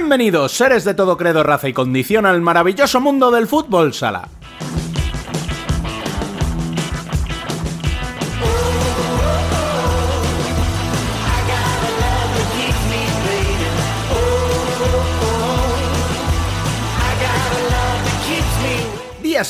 Bienvenidos, seres de todo credo, raza y condición, al maravilloso mundo del fútbol sala.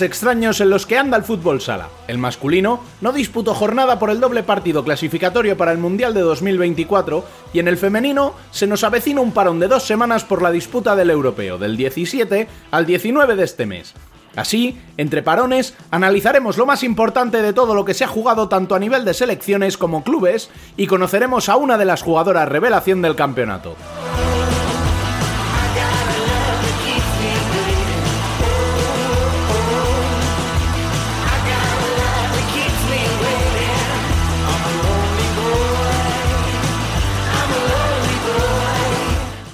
Extraños en los que anda el fútbol sala. El masculino no disputó jornada por el doble partido clasificatorio para el Mundial de 2024 y en el femenino se nos avecina un parón de dos semanas por la disputa del europeo, del 17 al 19 de este mes. Así, entre parones, analizaremos lo más importante de todo lo que se ha jugado tanto a nivel de selecciones como clubes y conoceremos a una de las jugadoras revelación del campeonato.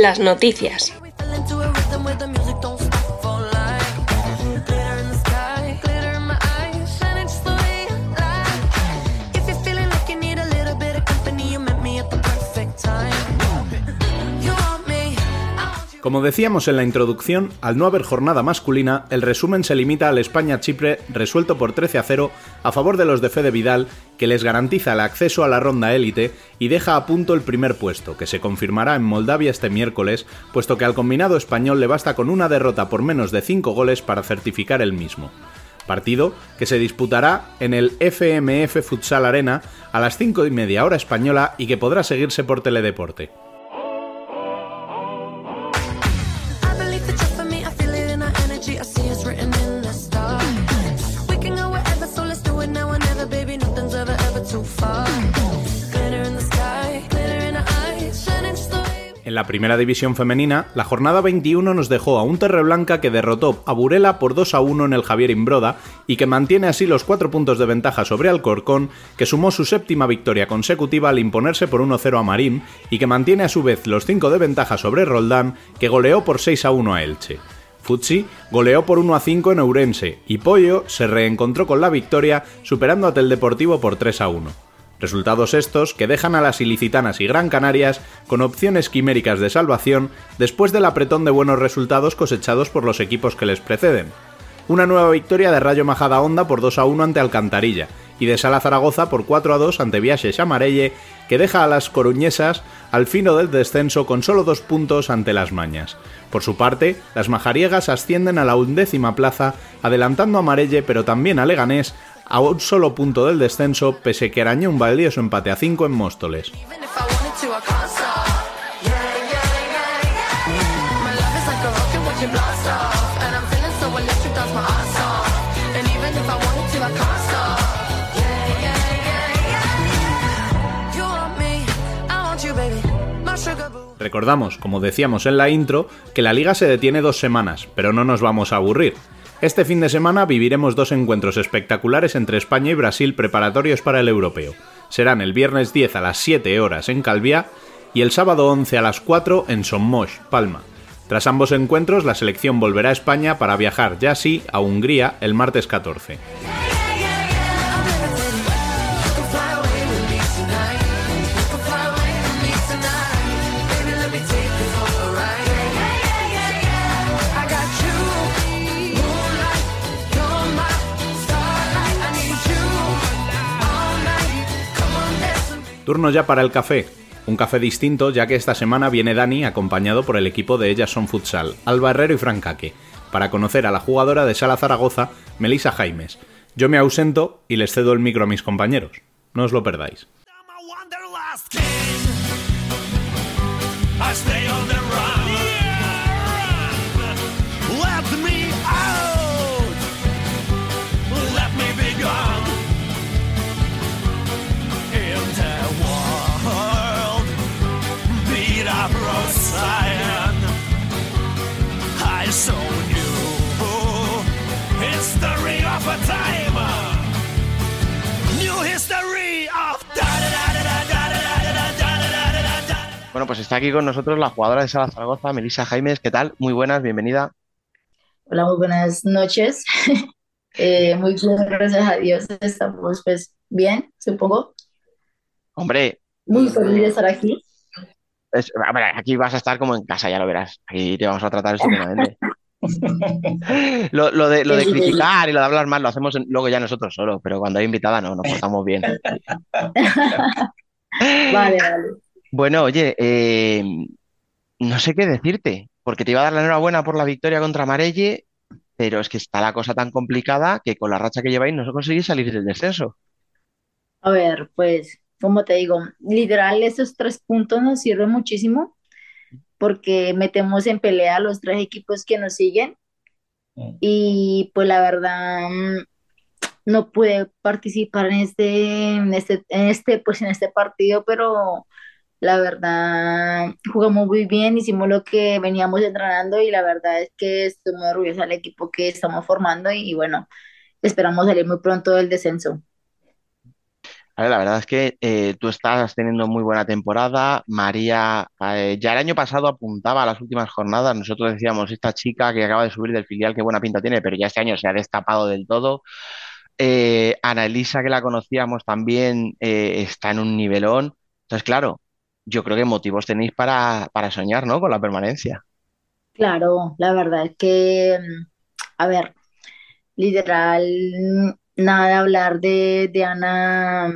Las noticias. Como decíamos en la introducción, al no haber jornada masculina, el resumen se limita al España-Chipre resuelto por 13 a 0 a favor de los de Fede Vidal, que les garantiza el acceso a la ronda élite y deja a punto el primer puesto, que se confirmará en Moldavia este miércoles, puesto que al combinado español le basta con una derrota por menos de 5 goles para certificar el mismo partido que se disputará en el FMF Futsal Arena a las 5 y media hora española y que podrá seguirse por Teledeporte. La primera división femenina, la jornada 21 nos dejó a un Terreblanca que derrotó a Burela por 2 a 1 en el Javier Imbroda y que mantiene así los 4 puntos de ventaja sobre Alcorcón, que sumó su séptima victoria consecutiva al imponerse por 1-0 a Marín y que mantiene a su vez los 5 de ventaja sobre Roldán, que goleó por 6 a 1 a Elche. Futsi goleó por 1 a 5 en Ourense y Pollo se reencontró con la victoria superando a Tel Deportivo por 3 a 1. Resultados estos que dejan a las ilicitanas y Gran Canarias con opciones quiméricas de salvación después del apretón de buenos resultados cosechados por los equipos que les preceden. Una nueva victoria de Rayo Majada Honda por 2 a 1 ante Alcantarilla y de Sala Zaragoza por 4 a 2 ante Viajes Amarelle que deja a las coruñesas al fino del descenso con solo dos puntos ante las mañas. Por su parte, las majariegas ascienden a la undécima plaza, adelantando a Amarelle pero también a Leganés a un solo punto del descenso, pese que arañó un valioso empate a 5 en Móstoles. Recordamos, como decíamos en la intro, que la liga se detiene dos semanas, pero no nos vamos a aburrir. Este fin de semana viviremos dos encuentros espectaculares entre España y Brasil preparatorios para el europeo. Serán el viernes 10 a las 7 horas en Calviá y el sábado 11 a las 4 en Sommosh, Palma. Tras ambos encuentros, la selección volverá a España para viajar ya sí a Hungría el martes 14. Turno ya para el café. Un café distinto, ya que esta semana viene Dani acompañado por el equipo de Ellas Son Futsal, Alba Herrero y Francaque, para conocer a la jugadora de Sala Zaragoza, Melisa Jaimes. Yo me ausento y les cedo el micro a mis compañeros. No os lo perdáis. Bueno, pues está aquí con nosotros la jugadora de Sala Zaragoza, Melissa Jaimes. ¿Qué tal? Muy buenas, bienvenida. Hola, muy buenas noches. eh, muy bien, gracias a Dios. Estamos pues bien, supongo. Hombre. Muy feliz de estar aquí. aquí vas a estar como en casa, ya lo verás. Aquí te vamos a tratar estupendamente. lo, lo, de, lo de criticar y lo de hablar mal lo hacemos luego ya nosotros solo, pero cuando hay invitada no, nos portamos bien. vale, vale. Bueno, oye, eh, no sé qué decirte, porque te iba a dar la enhorabuena por la victoria contra Marelle, pero es que está la cosa tan complicada que con la racha que lleváis no conseguís salir del descenso. A ver, pues, como te digo, literal, esos tres puntos nos sirven muchísimo porque metemos en pelea a los tres equipos que nos siguen y pues la verdad mm, no pude participar en este, en este, en este, pues en este partido, pero la verdad, jugamos muy bien, hicimos lo que veníamos entrenando y la verdad es que estoy muy orgullosa del equipo que estamos formando y, bueno, esperamos salir muy pronto del descenso. la verdad es que eh, tú estás teniendo muy buena temporada. María, eh, ya el año pasado apuntaba a las últimas jornadas. Nosotros decíamos, esta chica que acaba de subir del filial, qué buena pinta tiene, pero ya este año se ha destapado del todo. Eh, Ana Elisa, que la conocíamos también, está en un nivelón. Entonces, claro, yo creo que motivos tenéis para, soñar, ¿no? Con la permanencia. Claro, la verdad es que, mm, a ver, literal, nada de hablar de, de Ana,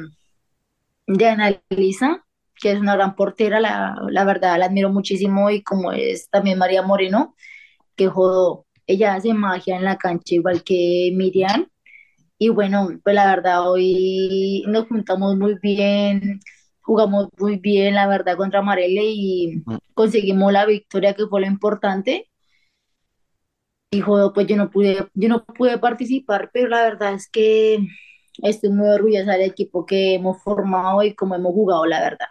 de Ana Elisa, que es una gran portera, la, verdad la admiro muchísimo y como es también María Moreno, que jodo, ella hace magia en la cancha igual que Miriam. Y bueno, pues la verdad hoy nos juntamos muy bien, jugamos muy bien, la verdad, contra Marelle y mm. conseguimos la victoria que fue lo importante. Y joder, pues yo no pude, yo no pude participar, pero la verdad es que estoy muy orgullosa del equipo que hemos formado y cómo hemos jugado, la verdad.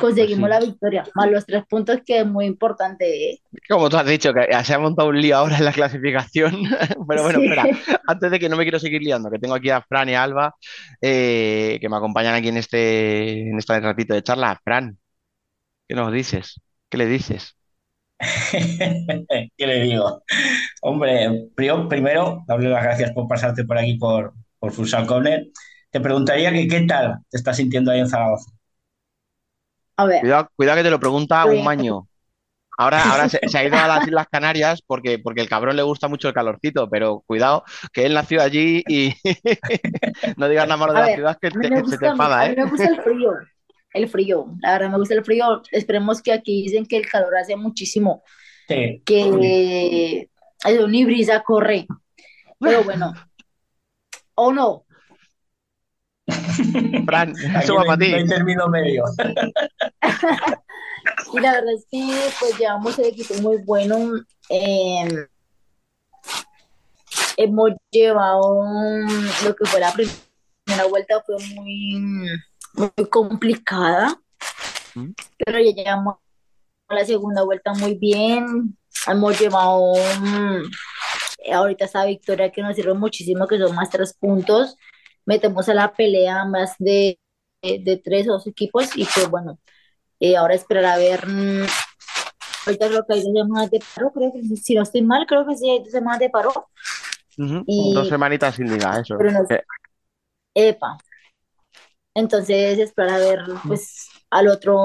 Conseguimos la victoria, más los tres puntos que es muy importante. ¿eh? Como tú has dicho, que se ha montado un lío ahora en la clasificación. Pero bueno, espera, antes de que no me quiero seguir liando, que tengo aquí a Fran y a Alba, eh, que me acompañan aquí en este, en este ratito de charla. Fran, ¿qué nos dices? ¿Qué le dices? ¿Qué le digo? Hombre, primero, darle las gracias por pasarte por aquí por, por Futsal Corner. Te preguntaría que qué tal te estás sintiendo ahí en Zaragoza. Cuidado, que te lo pregunta un maño. Ahora, ahora se, ha ido a las Islas Canarias porque, porque el cabrón le gusta mucho el calorcito, pero cuidado, que él nació allí y no digas nada malo de la ciudad que, se te enfada, ¿eh? A mí me gusta el frío, el frío, la verdad me gusta el frío. Esperemos que aquí dicen que el calor hace muchísimo, sí. que hay una brisa corre, pero bueno, o no, Fran, eso va para ti. No medio. y la verdad es que pues llevamos el equipo muy bueno. Em, hemos llevado lo que fue la primera vuelta fue muy, muy complicada, ¿Mm? pero ya llevamos la segunda vuelta muy bien. Hemos llevado mm, ahorita esta victoria que nos sirve muchísimo, que son más tres puntos metemos a la pelea más de, de, tres o dos equipos y pues bueno, eh, ahora esperar a ver, mm, ahorita creo que hay dos semanas de paro, creo que si no estoy mal, creo que sí hay dos semanas de paro. dos semanitas sin liga, eso. Eh. Epa. Entonces esperar a ver pues al otro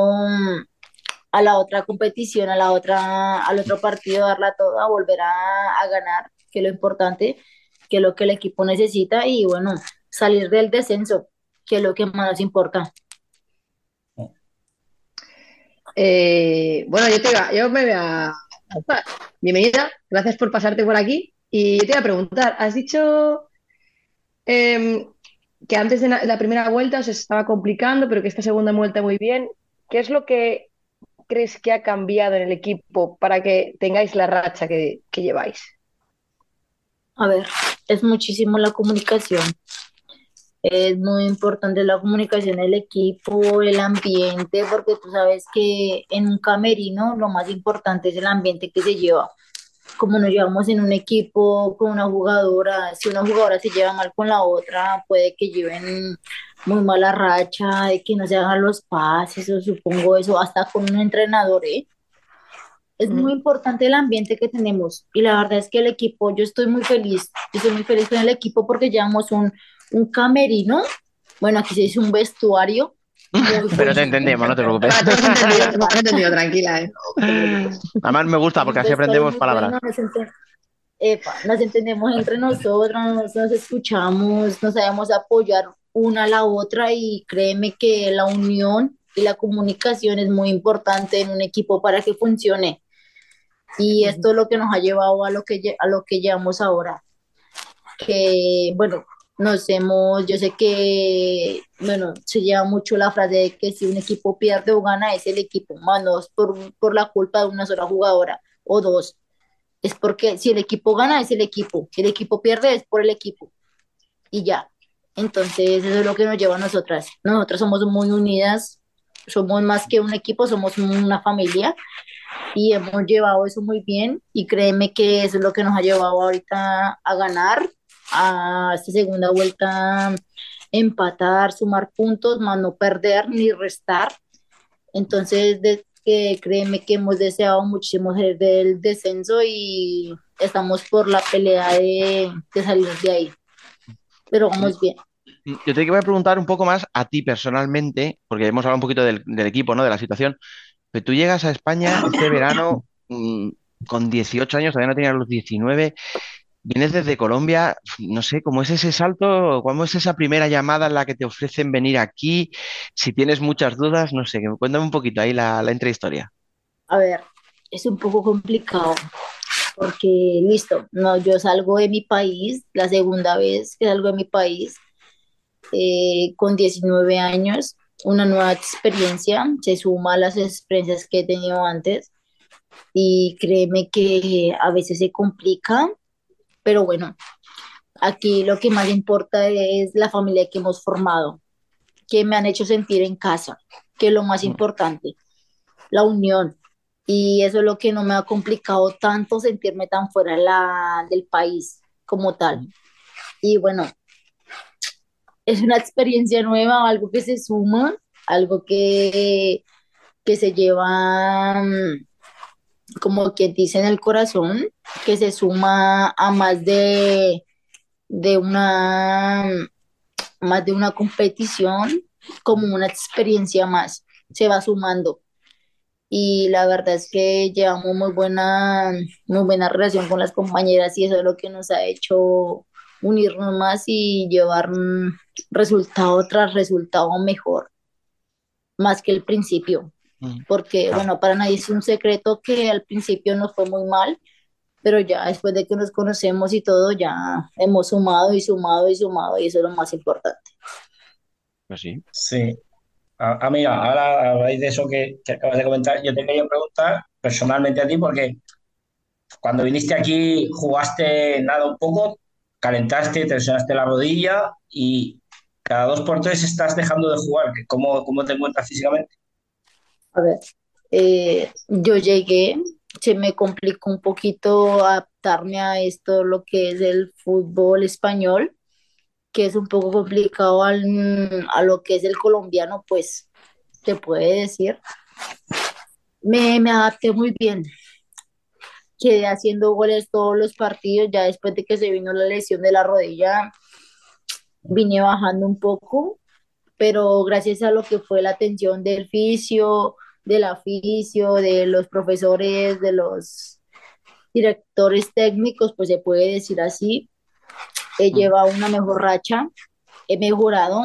a la otra competición, a la otra, al otro partido, darla toda, volver a, a ganar, que es lo importante, que es lo que el equipo necesita, y bueno, salir del descenso, que es lo que más importa. Eh, bueno, yo, te yo me voy a... Bienvenida, gracias por pasarte por aquí. Y yo te voy a preguntar, has dicho em, que antes de la primera vuelta os estaba complicando, pero que esta segunda vuelta muy bien. ¿Qué es lo que crees que ha cambiado en el equipo para que tengáis la racha que, que lleváis? A ver, es muchísimo la comunicación. Es muy importante la comunicación del equipo, el ambiente, porque tú sabes que en un camerino lo más importante es el ambiente que se lleva. Como nos llevamos en un equipo con una jugadora, si una jugadora se lleva mal con la otra, puede que lleven muy mala racha, de que no se hagan los pases, o supongo eso, hasta con un entrenador, ¿eh? Es muy importante el ambiente que tenemos y la verdad es que el equipo, yo estoy muy feliz, yo estoy muy feliz con el equipo porque llevamos un, un camerino, bueno, aquí se dice un vestuario. Pero te entendemos, no te preocupes. te he entendido, tranquila. ¿eh? Además me gusta porque así aprendemos palabras. nos, entendemos entre nosotros, nos, escuchamos, nos sabemos apoyar una a la otra y créeme que la unión y la comunicación es muy importante en un equipo para que funcione. Y esto es lo que nos ha llevado a lo que, a lo que llevamos ahora. Que, bueno, nos hemos, yo sé que, bueno, se lleva mucho la frase de que si un equipo pierde o gana es el equipo, no es por, por la culpa de una sola jugadora o dos. Es porque si el equipo gana es el equipo, el equipo pierde es por el equipo. Y ya. Entonces, eso es lo que nos lleva a nosotras. Nosotras somos muy unidas, somos más que un equipo, somos una familia y hemos llevado eso muy bien y créeme que eso es lo que nos ha llevado ahorita a ganar a esta segunda vuelta empatar, sumar puntos, más no perder ni restar. Entonces, de, que créeme que hemos deseado muchísimo del descenso y estamos por la pelea de, salir de ahí. Pero vamos bien. Yo te voy a preguntar un poco más a ti personalmente, porque hemos hablado un poquito del, equipo, ¿no? De la situación. Pero tú llegas a España este verano mm, con 18 años, todavía no tenías los 19 vienes desde Colombia, no sé, ¿cómo es ese salto? ¿Cómo es esa primera llamada en la que te ofrecen venir aquí? Si tienes muchas dudas, no sé, cuéntame un poquito ahí la, la. A ver, es un poco complicado porque, listo, no, yo salgo de mi país, la segunda vez que salgo de mi país, eh, con 19 años, una nueva experiencia, se suma a las experiencias que he tenido antes y créeme que a veces se complica pero bueno, aquí lo que más importa es la familia que hemos formado, que me han hecho sentir en casa, que es lo más importante, la unión. Y eso es lo que no me ha complicado tanto sentirme tan fuera la, del país como tal. Y bueno, es una experiencia nueva, algo que se suma, algo que, que se lleva mm, como quien dice en el corazón, que se suma a más de, de una más de una competición, como una experiencia más, se va sumando. Y la verdad es que llevamos muy buena, muy buena relación con las compañeras y eso es lo que nos ha hecho unirnos más y llevar resultado tras resultado mejor, más que el principio. Porque bueno, para nadie es un secreto que al principio nos fue muy mal, pero ya después de que nos conocemos y todo, ya hemos sumado y sumado y sumado y eso es lo más importante. Pues sí. Sí. Ah, ah mira, ahora a raíz de eso que, que, acabas de comentar, yo te quería preguntar personalmente a ti, porque cuando viniste aquí jugaste nada un poco, calentaste, te lesionaste la rodilla y cada dos por tres estás dejando de jugar. ¿Cómo, cómo te encuentras físicamente? A ver, eh, yo llegué, se me complicó un poquito adaptarme a esto, lo que es el fútbol español, que es un poco complicado a lo que es el colombiano, pues te puede decir. Me, me adapté muy bien. Quedé haciendo goles todos los partidos, ya después de que se vino la lesión de la rodilla, vine bajando un poco, pero gracias a lo que fue la atención del fisio, del oficio, de los profesores, de los directores técnicos, pues se puede decir así. He llevado una mejor racha, he mejorado,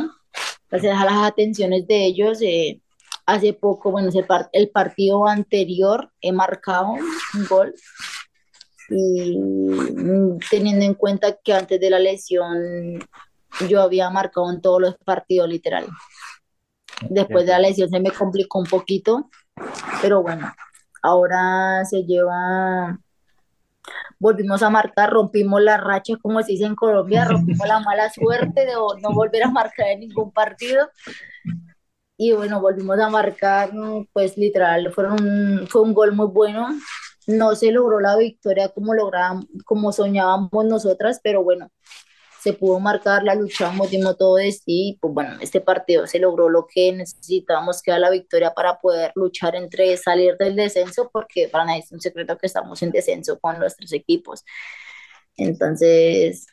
gracias a las atenciones de ellos, eh, hace poco, bueno, el partido anterior he marcado un gol y teniendo en cuenta que antes de la lesión yo había marcado en todos los partidos literal. Después de la lesión se me complicó un poquito, pero bueno, ahora se lleva, volvimos a marcar, rompimos la racha, como se dice en Colombia, rompimos la mala suerte de no volver a marcar en ningún partido. Y bueno, volvimos a marcar, pues literal, fueron, fue un gol muy bueno. No se logró la victoria como lográbamos, como soñábamos nosotras, pero bueno, se pudo marcar, la luchamos, dimos todo de sí, pues bueno, este partido se logró lo que necesitábamos, que era la victoria para poder luchar entre salir del descenso, porque para nadie es un secreto que estamos en descenso con nuestros equipos. Entonces,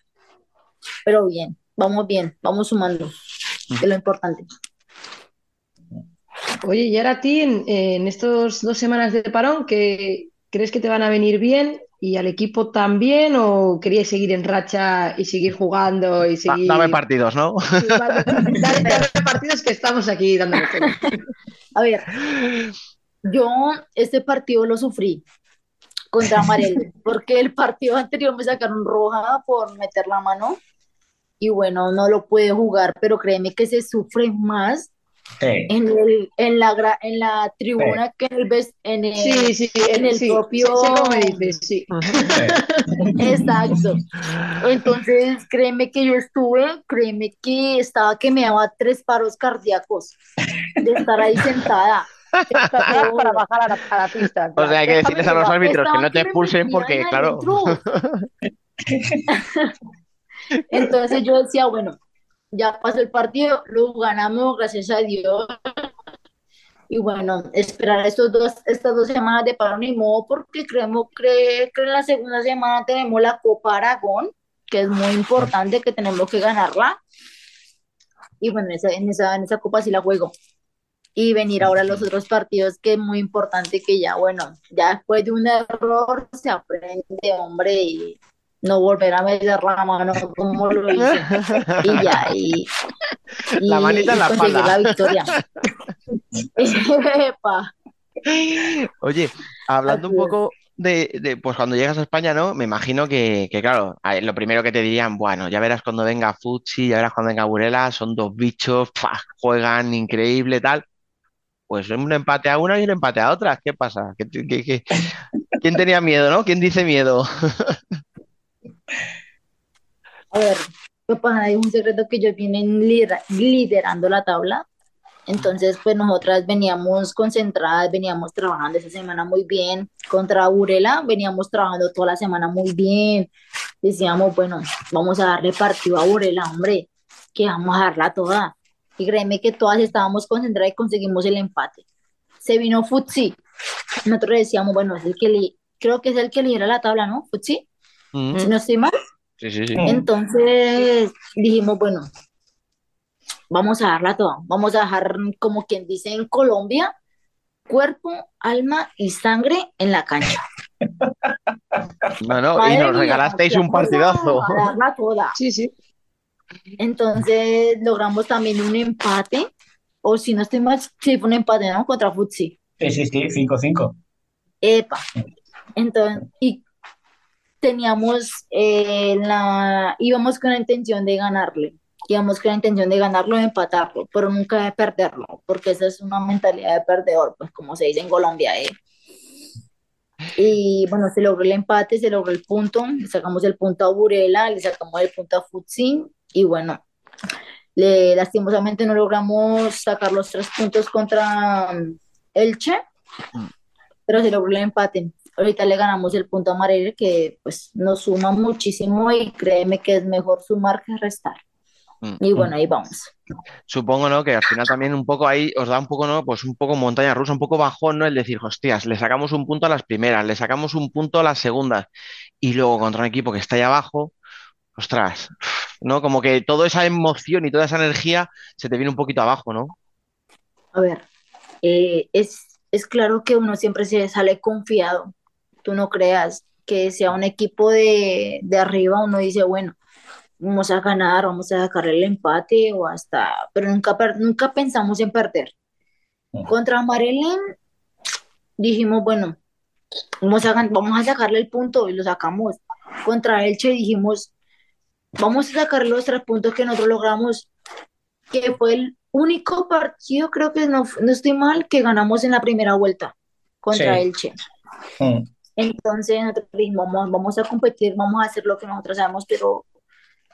pero bien, vamos bien, vamos sumando, que es lo importante. Oye, y ahora a ti, en, en estos dos semanas de parón, ¿qué crees que te van a venir bien? ¿Y al equipo también o queríais seguir en racha y seguir jugando y seguir... Dame partidos, ¿no? Dame, partidos que estamos aquí dando. A ver, yo este partido lo sufrí contra Amarelo, porque el partido anterior me sacaron roja por meter la mano y bueno, no lo pude jugar, pero créeme que se sufre más en, el, en, la, en la tribuna que en el, en el, sí, sí, en el propio... Sí, Exacto. Entonces, créeme que yo estuve, créeme que estaba que me daba tres paros cardíacos de estar ahí sentada. para bajar a la, a la pista. O sea, hay que decirles a los árbitros que no te expulsen porque, claro. Entonces yo decía, bueno, ya pasó el partido, lo ganamos, gracias a Dios. Y bueno, esperar estos dos, estas dos semanas de paro ni modo, porque creemos que, que en la segunda semana tenemos la Copa Aragón, que es muy importante, que tenemos que ganarla. Y bueno, esa, en, esa, en esa Copa sí la juego. Y venir ahora a los otros partidos, que es muy importante que ya, bueno, ya después de un error se aprende, hombre, y no volver a meter la mano como lo hice. Y ya, y, la manita en la espalda. la victoria. Oye, hablando un poco de, pues cuando llegas a España, ¿no? Me imagino que, claro, lo primero que te dirían, bueno, ya verás cuando venga Futsi, ya verás cuando venga Burela, son dos bichos, juegan increíble, tal. Pues un empate a una y un empate a otra. ¿Qué pasa? quién tenía miedo, no? ¿Quién dice miedo? A ver, hay un secreto que ellos vienen liderando la tabla. Entonces, pues nosotras veníamos concentradas, veníamos trabajando esa semana muy bien. Contra Urela veníamos trabajando toda la semana muy bien. Decíamos, bueno, vamos a darle partido a Urela, hombre, que vamos a darla toda. Y créeme que todas estábamos concentradas y conseguimos el empate. Se vino Futsi. Nosotros decíamos, bueno, es el que creo que es el que lidera la tabla, ¿no? Futsi si no estoy mal. Sí, sí, sí. Entonces dijimos, bueno, vamos a darla toda, vamos a dejar, como quien dice en Colombia, cuerpo, alma y sangre en la cancha. Bueno, y nos regalasteis un partidazo. darla toda. Sí, sí. Entonces logramos también un empate, o si no estoy mal, sí, fue un empate, ¿no? Contra Futsi. Sí, sí, sí, 5-5. Epa. Entonces, y teníamos eh, la, íbamos con la intención de ganarle, íbamos con la intención de ganarlo y empatarlo, pero nunca de perderlo, porque esa es una mentalidad de perdedor, pues como se dice en Colombia. Eh. Y bueno, se logró el empate, se logró el punto, le sacamos el punto a Burela, le sacamos el punto a Futsin y bueno, le, lastimosamente no logramos sacar los tres puntos contra um, Elche, mm. pero se logró el empate ahorita le ganamos el punto a que pues nos suma muchísimo y créeme que es mejor sumar que restar. Mm, y bueno, mm. ahí vamos. Supongo, ¿no? Que al final también un poco ahí os da un poco, ¿no? Pues un poco montaña rusa, un poco bajón, ¿no? El decir, hostias, le sacamos un punto a las primeras, le sacamos un punto a las segundas y luego contra un equipo que está ahí abajo, ostras, ¿no? Como que toda esa emoción y toda esa energía se te viene un poquito abajo, ¿no? A ver, eh, es, es claro que uno siempre se sale confiado, tú no creas que sea un equipo de, arriba, uno dice, bueno, vamos a ganar, vamos a sacar el empate o hasta, pero nunca, nunca pensamos en perder. Contra Marelen dijimos, bueno, vamos a, vamos a sacarle el punto y lo sacamos. Contra Elche dijimos, vamos a sacar los tres puntos que nosotros logramos, que fue el único partido, creo que no, no estoy mal, que ganamos en la primera vuelta contra Sí. Elche. Mm. Entonces nosotros dijimos, vamos, vamos a competir, vamos a hacer lo que nosotros sabemos, pero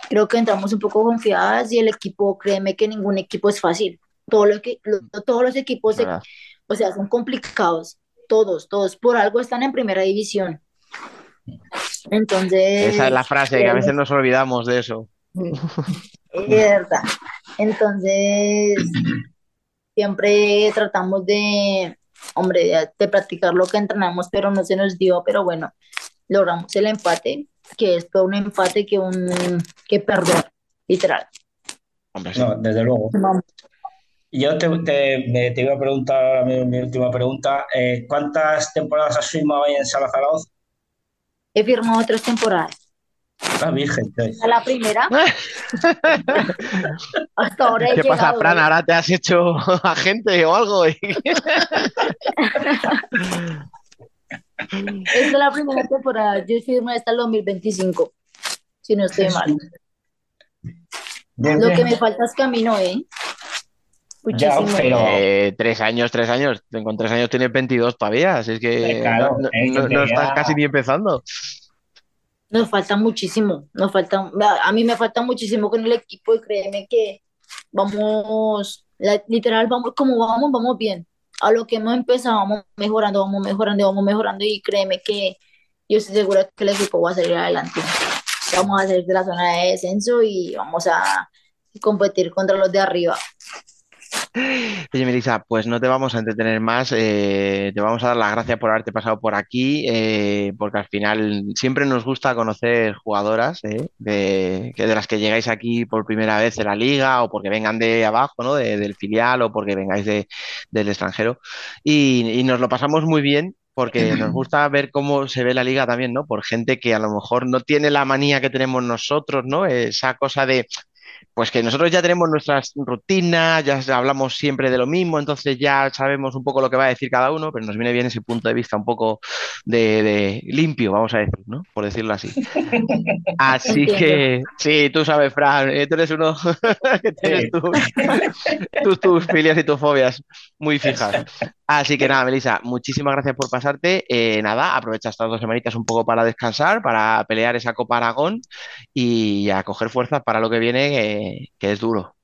creo que entramos un poco confiadas y el equipo, créeme que ningún equipo es fácil. Todo lo que, lo- todos los equipos, ¿verdad? o sea, son complicados. Todos, todos, por algo están en primera división. Entonces, Esa es la frase, que a veces nos olvidamos de eso. es verdad. Entonces, siempre tratamos de, hombre, de, de practicar lo que entrenamos, pero no se nos dio, pero bueno, logramos el empate, que es todo un empate que un que perder, literal. Hombre, sí. No, desde luego. Yo te, te, me- te iba a preguntar ahora mi, mi última pregunta. eh, ¿cuántas temporadas has firmado ahí en Sala Zaragoza? He firmado tres temporadas. La Virgen. entonces. A la primera, hasta ahora he ¿Qué pasa, llegado, Fran? ¿eh? ¿Ahora te has hecho agente o algo? Esta es la primera temporada. Yo firmé hasta el 2025, si no estoy mal. Bien, Lo bien. que me falta es camino, ¿eh? Ya, pero- Eh, tres años, tres años. Con tres años tienes 22 todavía. Así es que Claro, no, no estás casi ni empezando. Nos falta muchísimo, nos falta, a mí me falta muchísimo con el equipo y créeme que vamos, literal, vamos, como vamos, vamos bien. A lo que hemos empezado, vamos mejorando, vamos mejorando, vamos mejorando y créeme que yo estoy segura que el equipo va a salir adelante. Vamos a salir de la zona de descenso y vamos a competir contra los de arriba. Oye, Melissa, pues no te vamos a entretener más. eh, te vamos a dar las gracias por haberte pasado por aquí, eh, porque al final siempre nos gusta conocer jugadoras eh, de, que de las que llegáis aquí por primera vez de la liga o porque vengan de abajo, ¿no? De- del filial o porque vengáis de- del extranjero. Y, y nos lo pasamos muy bien. Porque nos gusta ver cómo se ve la liga también, ¿no? Por gente que a lo mejor no tiene la manía que tenemos nosotros, ¿no? Esa cosa de, pues que nosotros ya tenemos nuestras rutinas, ya hablamos siempre de lo mismo, entonces ya sabemos un poco lo que va a decir cada uno, pero nos viene bien ese punto de vista un poco de, de limpio, vamos a decir, ¿no? Por decirlo así. Así que, sí, tú sabes, Fran, eh, tú eres uno que tienes Sí. tus, tus, tus filias y tus fobias muy fijas. Así que nada, Melissa, muchísimas gracias por pasarte. Eh, nada, aprovecha estas dos semanitas un poco para descansar, para pelear esa Copa Aragón y a coger fuerzas para lo que viene, eh, que es duro.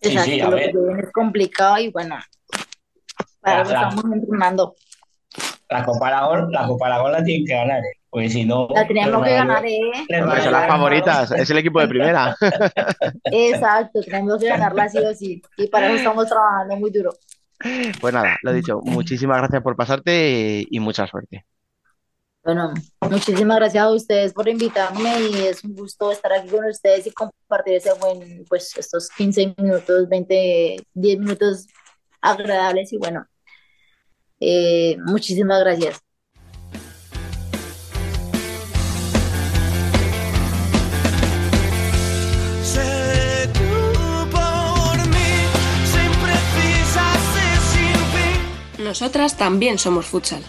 Exacto, sí, a lo ver. que es complicado y bueno, para eso estamos entrenando. La Copa Aragón, la Copa Aragón la tienen que ganar, ¿eh? Porque si no. La tenemos que ganar, ¿eh? Porque son las favoritas, es el equipo de primera. Exacto, tenemos que ganarla sí o sí. Y para eso estamos trabajando muy duro. Pues nada, lo dicho, muchísimas gracias por pasarte y mucha suerte. Bueno, muchísimas gracias a ustedes por invitarme y es un gusto estar aquí con ustedes y compartir ese buen, pues estos 15 minutos, 20, 10 minutos agradables y bueno, eh, muchísimas gracias. Nosotras también somos futsal.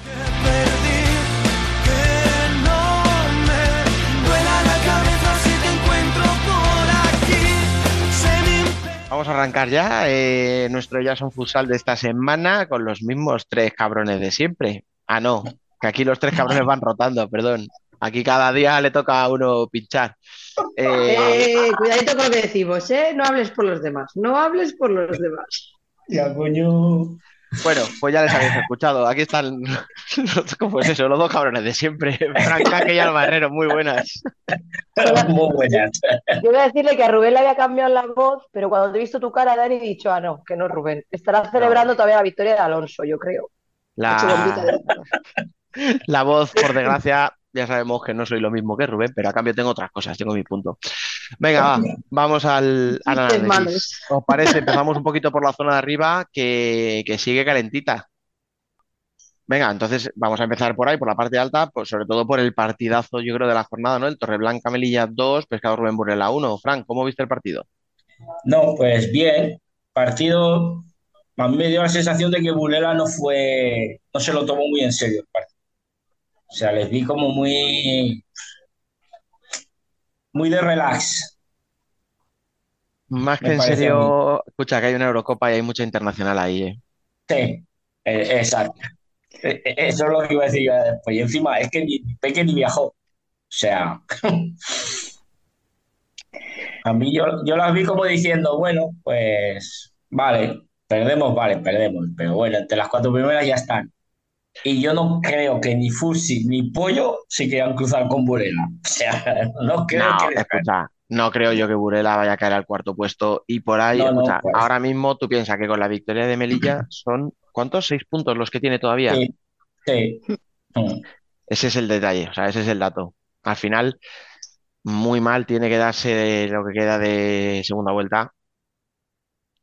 Vamos a arrancar ya eh, nuestro Jason Futsal de esta semana con los mismos tres cabrones de siempre. Ah, no, que aquí los tres cabrones van rotando, perdón. Aquí cada día le toca a uno pinchar. Eh, Eh, cuidadito con lo que decimos, ¿eh? No hables por los demás, no hables por los demás. Ya, coño. Bueno, pues ya les habéis escuchado. Aquí están los, ¿cómo es eso? Los dos cabrones de siempre. Franca y Alba Herrero, muy buenas. Muy buenas. Yo voy a decirle que a Rubén le había cambiado la voz, pero cuando te he visto tu cara, Dani, he dicho, ah, no, que no es Rubén. Estará celebrando todavía la victoria de Alonso, yo creo. La, la voz, por desgracia, ya sabemos que no soy lo mismo que Rubén, pero a cambio tengo otras cosas, tengo mi punto. Venga, va, vamos al, al análisis. ¿Os parece? Empezamos un poquito por la zona de arriba que, que sigue calentita. Venga, entonces vamos a empezar por ahí, por la parte alta, pues sobre todo por el partidazo, yo creo, de la jornada, ¿no? El Torreblanca Melilla 2, Pescado Rubén Burela 1. Frank, ¿cómo viste el partido? No, pues bien. Partido a mí me dio la sensación de que Burela no fue, no se lo tomó muy en serio el partido. O sea, les vi como muy, muy de relax, Más que en serio, escucha que hay una Eurocopa y hay mucha internacional ahí, ¿eh? Sí, eh, exacto. Eh, eh, Eso es lo que iba a decir yo después. Y encima es que ni Peque ni viajó. O sea, a mí yo, yo las vi como diciendo, bueno, pues vale, perdemos, vale, perdemos. Pero bueno, entre las cuatro primeras ya están. Y yo no creo que ni Fusi ni Pollo se quieran cruzar con Burela. O sea, no creo No, que escucha, no creo yo que Burela vaya a caer al cuarto puesto. Y por ahí, No, no, escucha, pues ahora mismo tú piensas que con la victoria de Melilla son, ¿cuántos? ¿Seis puntos los que tiene todavía? sí, sí. Mm. Ese es el detalle, o sea, ese es el dato. Al final, muy mal tiene que darse lo que queda de segunda vuelta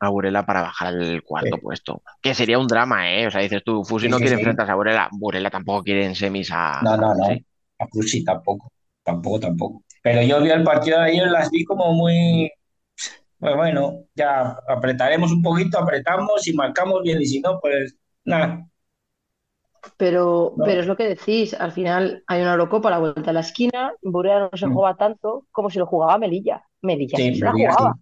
a Burela para bajar al cuarto Sí, puesto. Que sería un drama, ¿eh? O sea, dices tú, Fusi sí, no sí, quiere sí. enfrentarse a Burela. Burela tampoco quiere en semis a, No, no, no. Fusi. A Fusi tampoco. Tampoco, tampoco. Pero yo vi el partido de ayer, las vi como muy. Pues bueno, ya apretaremos un poquito, apretamos y marcamos bien, y si no, pues nada. Pero, pero es lo que decís, al final hay una Eurocopa a la vuelta de la esquina, Burela no se Mm. juega tanto como si lo jugaba Melilla. Melilla sí se la jugaba.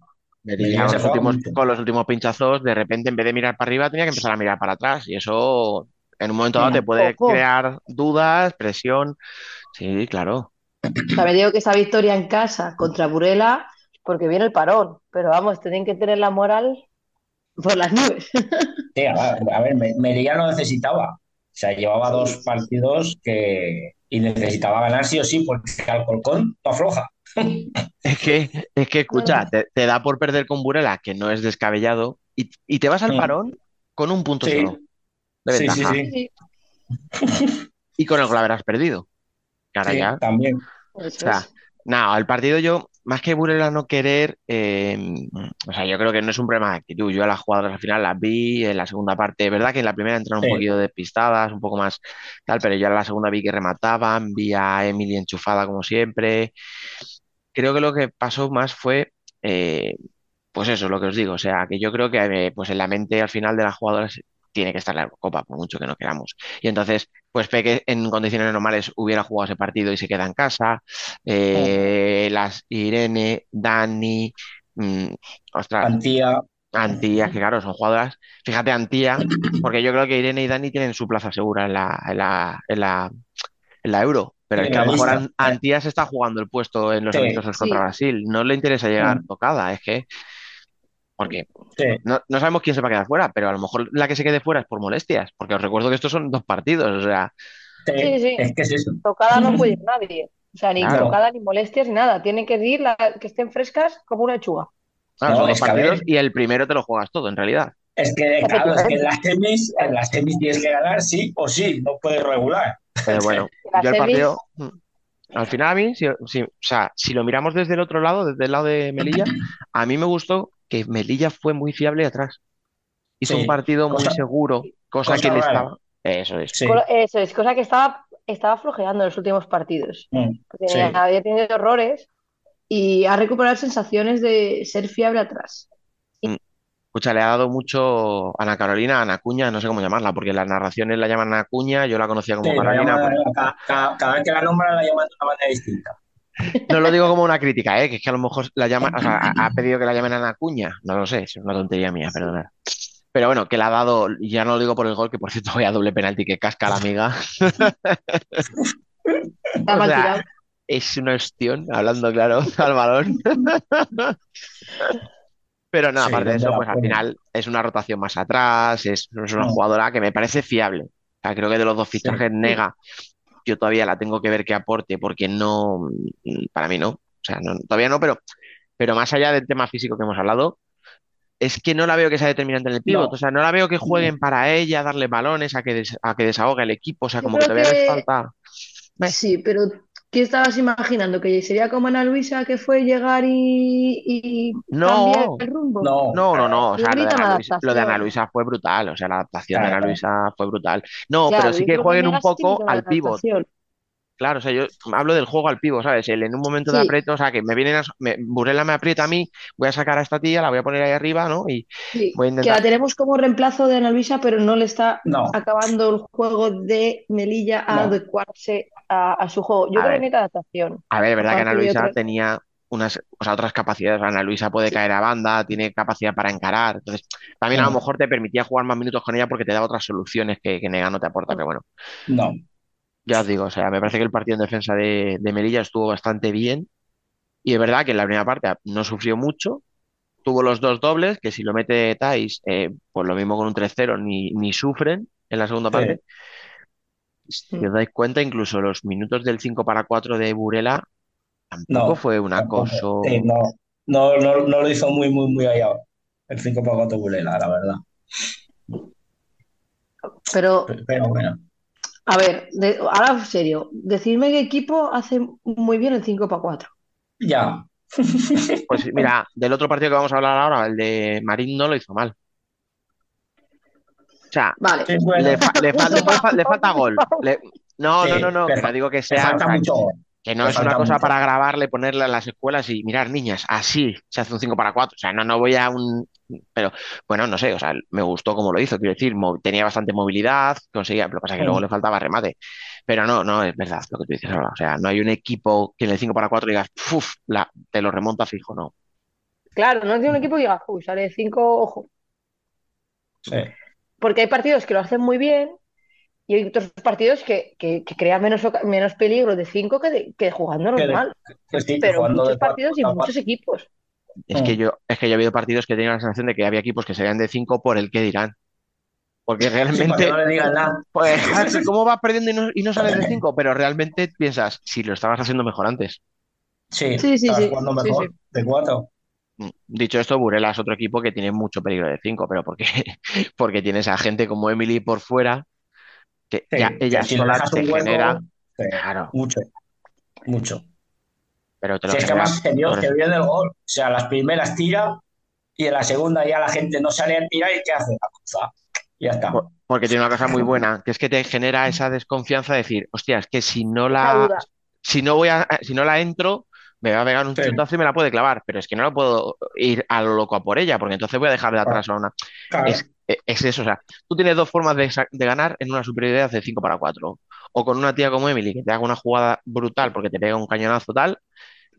Los juega últimos, con los últimos pinchazos, de repente en vez de mirar para arriba tenía que empezar a mirar para atrás. Y eso en un momento dado te puede crear dudas, presión. Sí, claro. también digo que esa victoria en casa contra Burela, porque viene el parón, pero vamos, tienen que tener la moral por las nubes. Sí, a ver, a ver, Me- Melilla no necesitaba. O sea, llevaba dos partidos que. Y necesitaba ganar sí o sí, porque Alcorcón no afloja. Es que, es que escucha, te, te da por perder con Burela, que no es descabellado, y, y te vas al parón con un punto Sí, solo de sí, sí, ventaja. sí. Sí, Y con el gol habrás perdido. Ahora ya. también. O sea, no, el partido yo, más que Burela no querer, eh, o sea, yo creo que no es un problema de actitud. Yo a las jugadoras al final las vi en la segunda parte, verdad que en la primera entraron un poquito despistadas, un poco más tal, pero yo en la segunda vi que remataban, vi a Emily enchufada como siempre. Creo que lo que pasó más fue, eh, pues eso, lo que os digo, o sea, que yo creo que eh, pues en la mente al final de las jugadoras tiene que estar la Eurocopa, por mucho que no queramos. Y entonces, pues Peque en condiciones normales hubiera jugado ese partido y se queda en casa. Eh, las Irene, Dani, mm, ostras, Antía. Antía, que claro, son jugadoras. Fíjate, Antía, porque yo creo que Irene y Dani tienen su plaza segura en la, en la, en la, en la Euro. Pero es que a lo mejor Antía se está jugando el puesto en los Sí, amistosos contra Sí, Brasil. No le interesa llegar mm, tocada, es que, porque sí, no, no sabemos quién se va a quedar fuera, pero a lo mejor la que se quede fuera es por molestias, porque os recuerdo que estos son dos partidos, o sea, sí, sí. sí. Es que es eso. Tocada no puede ir nadie. O sea, ni claro, tocada ni molestias ni nada. Tienen que ir la- que estén frescas como una lechuga. claro, son dos partidos y el primero te lo juegas todo, en realidad. es que claro, es que en las semis, en las semis tienes que ganar sí o sí, no puedes regular. Pero bueno, yo el partido, mm, al final a mí, si, si- o sea, si lo miramos desde el otro lado, desde el lado de Melilla, a mí me gustó que Melilla fue muy fiable atrás. Hizo un Sí, partido muy cosa, seguro, cosa que cosa le rara. estaba. Eso es. Sí, eso es, cosa que estaba, estaba flojeando en los últimos partidos. mm, Porque sí, había tenido errores y ha recuperado sensaciones de ser fiable atrás. Mm, Escucha, le ha dado mucho Ana Carolina, Ana Cuña, no sé cómo llamarla, porque las narraciones la llaman Ana Cuña, yo la conocía como sí, Carolina, pues cada, cada- cada vez que la nombran la llaman de una manera distinta. no lo digo como una crítica, ¿eh? que es que a lo mejor la llama, o sea, ha ha pedido que la llamen Ana Cuña, no lo sé, es una tontería mía, perdonad. Pero bueno, que le ha dado, ya no lo digo por el gol, que por cierto vaya doble penalti que casca la amiga. Está O mal sea, tirado. es una ostión, hablando claro, al balón. Pero no, Sí, aparte de ¿dónde eso, la pues al final es una rotación más atrás, es, es una Mm, jugadora que me parece fiable. O sea, creo que de los dos sí, fichajes, Nega, yo todavía la tengo que ver que aporte, porque no, mm, para mí no. O sea, no- todavía no, pero, pero más allá del tema físico que hemos hablado, es que no la veo que sea determinante en el pívot. no, O sea, no la veo que jueguen para ella, darle balones, a que, des- a que desahogue el equipo. O sea, como que todavía les que falta. Meh. sí, pero ¿qué estabas imaginando? ¿Que sería como Ana Luisa que fue llegar y, y cambiar No, el rumbo? No, No, no, no, o sea, lo de Ana Luisa, lo de Ana adaptación. Luisa fue brutal, o sea, la adaptación de Ana Luisa fue brutal. No, pero sí que jueguen un poco al pívot, adaptación. Claro, o sea, yo hablo del juego al pivo, ¿sabes? El en un momento de Sí. aprieto, o sea, que me vienen a, me, Burela me aprieta a mí, voy a sacar a esta tía, la voy a poner ahí arriba, ¿no? Y Sí, voy a que la tenemos como reemplazo de Ana Luisa, pero no le está No, acabando el juego de Melilla a No. adecuarse a, a su juego. Yo A creo que ver. necesita adaptación. A ver, es verdad que Ana Luisa tenía unas, o sea, otras capacidades. Ana Luisa puede Sí. caer a banda, tiene capacidad para encarar. Entonces, también a lo Mm. mejor te permitía jugar más minutos con ella porque te daba otras soluciones que, que Nega no te aporta. Pero bueno, no. ya os digo, o sea, me parece que el partido en defensa de, de Melilla estuvo bastante bien. Y es verdad que en la primera parte no sufrió mucho. Tuvo los dos dobles, que si lo mete Thais, eh, pues lo mismo con un 3-0, ni, ni sufren en la segunda Sí. Si os dais cuenta, incluso los minutos del 5 para 4 de Burela tampoco No, fue un tampoco. acoso. Sí, no, no, no, no lo hizo muy, muy, muy allá. El 5 para 4 Bulela, la verdad. Pero, Pero, pero bueno. a ver, de- ahora en serio, decidme qué equipo hace muy bien el 5 para 4. Ya. Pues mira, del otro partido que vamos a hablar ahora, el de Marín no lo hizo mal. O sea, Vale. Sí, bueno, le, fa- le fa- le puede fa- le falta gol. Le- no, Sí, no, no, no, digo que sea, o falta sea, mucho gol. que no es una cosa mucho. para grabarle, ponerla en las escuelas y mirar, niñas, así se hace un 5 para 4. O sea, no, no voy a un. Pero bueno, no sé, o sea, me gustó cómo lo hizo. Quiero decir, tenía bastante movilidad, conseguía, lo que pasa es que Sí. luego le faltaba remate. Pero no, no, es verdad lo que tú dices ahora. O sea, no hay un equipo que en el 5 para 4 digas, "Uf, la, te lo remonta fijo, no. Claro, no tiene un equipo que diga, uy, sale 5, ojo. Sí porque hay partidos que lo hacen muy bien y hay otros partidos que, que, crean menos, menos peligro de 5 que, que jugando normal. Pero muchos partidos y muchos equipos. Es que mm. yo, es que yo he habido partidos que tenía la sensación de que había equipos que serían de 5 por el que dirán. Porque realmente. No le digan nada. Pues, ¿cómo vas perdiendo y no, sales de 5? Pero realmente piensas, si lo estabas haciendo mejor antes. Sí, sí, sí. Estabas sí, jugando mejor de 4. Dicho esto, Burela es otro equipo que tiene mucho peligro de 5, pero porque, porque tienes a gente como Emily por fuera, que Sí, ya ella que si sola te hueco, genera, sí, claro, mucho, mucho. pero te lo Si es que además se vio, eso. vio en el gol. O sea, las primeras tira y en la segunda ya la gente no sale a tirar y ¿qué hace? La cruza. Ya está. Por- Porque tiene una cosa muy buena, que es que te genera esa desconfianza de decir, hostia, es que si no La si no voy a, si no la entro, me va a pegar un Sí. chutazo y me la puede clavar, pero es que no la puedo ir a lo loco a por ella, porque entonces voy a dejar de atrás a una. Claro. Es, e, es eso, o sea, tú tienes dos formas de, ganar en una superioridad de 5 para 4. O con una tía como Emily, que te haga una jugada brutal porque te pega un cañonazo tal,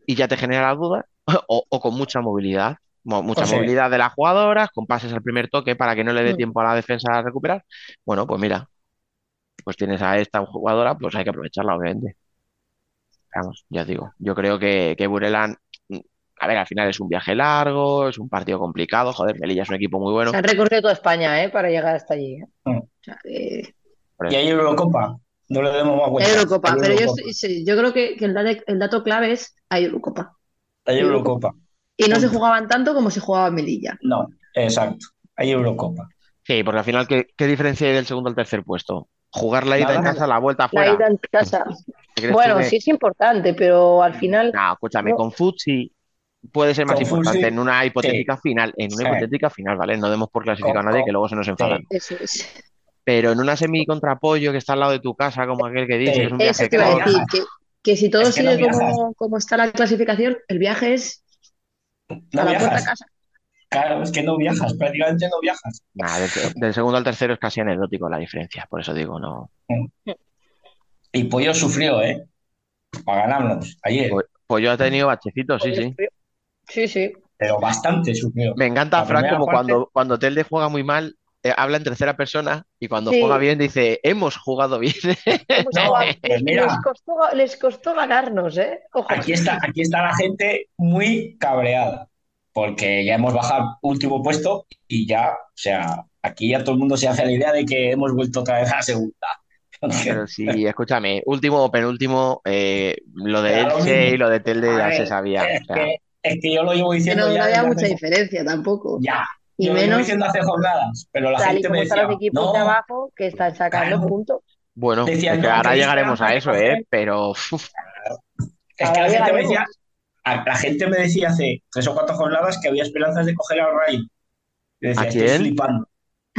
y ya te genera la duda, o, o con mucha movilidad. Mo- Mucha O sea, movilidad de las jugadoras, con pases al primer toque para que no le dé Mm. tiempo a la defensa a recuperar. Bueno, pues mira, pues tienes a esta jugadora, pues hay que aprovecharla, obviamente. Vamos, ya os digo, yo creo que, que Burelan, mm, a ver, al final es un viaje largo, es un partido complicado, joder, Melilla es un equipo muy bueno. Se han recorrido toda España, ¿eh? Para llegar hasta allí. ¿eh? Mm. O sea, que- por Y hay Eurocopa. No le demos más Hay vueltas. Eurocopa, pero yo, Eurocopa. sí- sí, yo creo que, que el, dato, el dato clave es hay Eurocopa. Hay Eurocopa. Y no se jugaban tanto como se jugaba Melilla. No, exacto. Hay Eurocopa. Sí, porque al final, ¿qué, qué diferencia hay del segundo al tercer puesto? Jugar la ida en casa, la vuelta La afuera. ida en casa. ¿Te crees Bueno, sí es importante, pero al final No, escúchame, No. con Futsi puede ser más Con importante en una hipotética final, en una Sí. hipotética final, ¿vale? No demos por clasificado a nadie con- que luego se nos enfadan. eso es. Pero en una semi contra Pollo que está al lado de tu casa, como aquel que dice, Sí. que es un Eso viaje te iba a corto. decir, que, que si todo Es que no sigue como, como está la clasificación, el viaje es No a la puerta a viajas. casa. Claro, es que no viajas. Prácticamente no viajas. Nada, del, del segundo al tercero es casi anecdótico la diferencia, por eso digo, no. Y Pollo sufrió, ¿eh? Para ganarnos ayer. Pues, Pollo ha tenido bachecitos, sí, sí. Sí, sí. Pero bastante sufrió. Me encanta La Frank como parte- cuando, cuando Telde juega muy mal, eh, habla en tercera persona y cuando Sí. juega bien dice, hemos jugado bien. Hemos No, jugado- pues mira. les, costó, les costó ganarnos, ¿eh? Ojo. Aquí está, aquí está la gente muy cabreada. Porque ya hemos bajado último puesto y ya, o sea, aquí ya todo el mundo se hace la idea de que hemos vuelto otra vez a la segunda. Pero sí, escúchame, último o penúltimo, eh, lo de lo Elche y lo de Telde ya ver, se sabía. Es o sea, que, es que yo lo llevo diciendo no, no ya había desde mucha hace- diferencia tampoco. Ya, Y yo lo llevo menos diciendo hace jornadas, pero la tal y gente como me están decía, los equipos no, de abajo que están sacando Claro. puntos. bueno, Decían, es que no, ahora llegaremos a eso, ¿eh? Pero uf, es que la gente me decía, a- la gente me decía hace tres o cuatro jornadas que había esperanzas de coger al Rayo. Yo decía, ¿A estoy quién? flipando.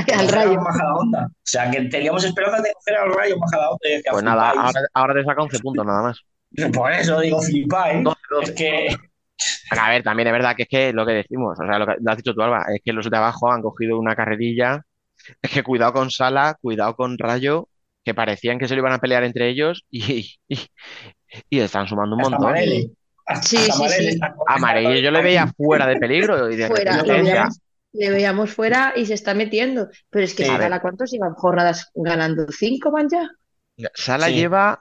Al rayo. Majadahonda. O sea, que teníamos esperanzas de coger al rayo Majadahonda. Pues nada, ahora, ahora te saca 11 puntos nada más. Por eso digo, flipáis. 12, Es que Bueno, a ver, también es verdad que es que lo que decimos, o sea, lo que lo has dicho tú, Alba, es que los de abajo han cogido una carrerilla. Es que cuidado con Sala, cuidado con Rayo, que parecían que se lo iban a pelear entre ellos y, y, y están sumando un montón. Hasta- Sí, hasta sí, sí. está- A Marello yo le veía fuera de peligro. Y de Fuera, le veíamos, fuera y se está metiendo. Pero es que Sí. Sala, ¿cuántos iban jornadas ganando? ¿Cinco van ya? Sala Sí. lleva.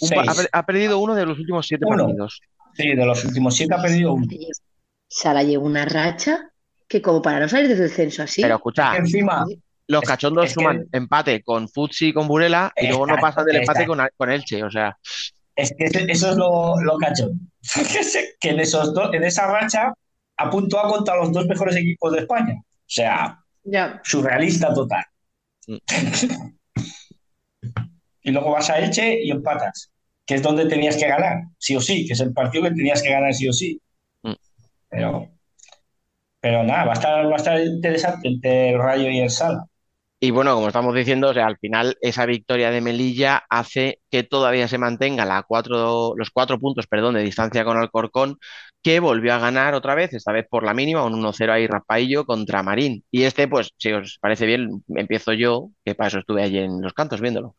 un ha, per- ha perdido uno de los últimos siete Uno. partidos. Sí, de los últimos siete ha perdido uno. Sala lleva una racha que como para no salir del descenso así. Pero escucha, Que encima, los cachondos es que- suman empate con Futsi y con Burela y luego no pasan del empate con, con Elche. O sea, es que eso es lo, lo cachón. que en, esos dos, en esa racha ha puntuado contra los dos mejores equipos de España. O sea, surrealista total. Mm. y luego vas a Elche y empatas, que es donde tenías que ganar, sí o sí, que es el partido que tenías que ganar sí o sí. Mm. Pero, pero nada, va a estar, va a estar interesante entre el Rayo y el Sala. Y bueno, como estamos diciendo, o sea, al final esa victoria de Melilla hace que todavía se mantenga la cuatro, los cuatro puntos perdón, de distancia con Alcorcón, que volvió a ganar otra vez, esta vez por la mínima, un 1-0 ahí raspaillo contra Marín. Y este, pues, si os parece bien, empiezo yo, que para eso estuve allí en los cantos viéndolo.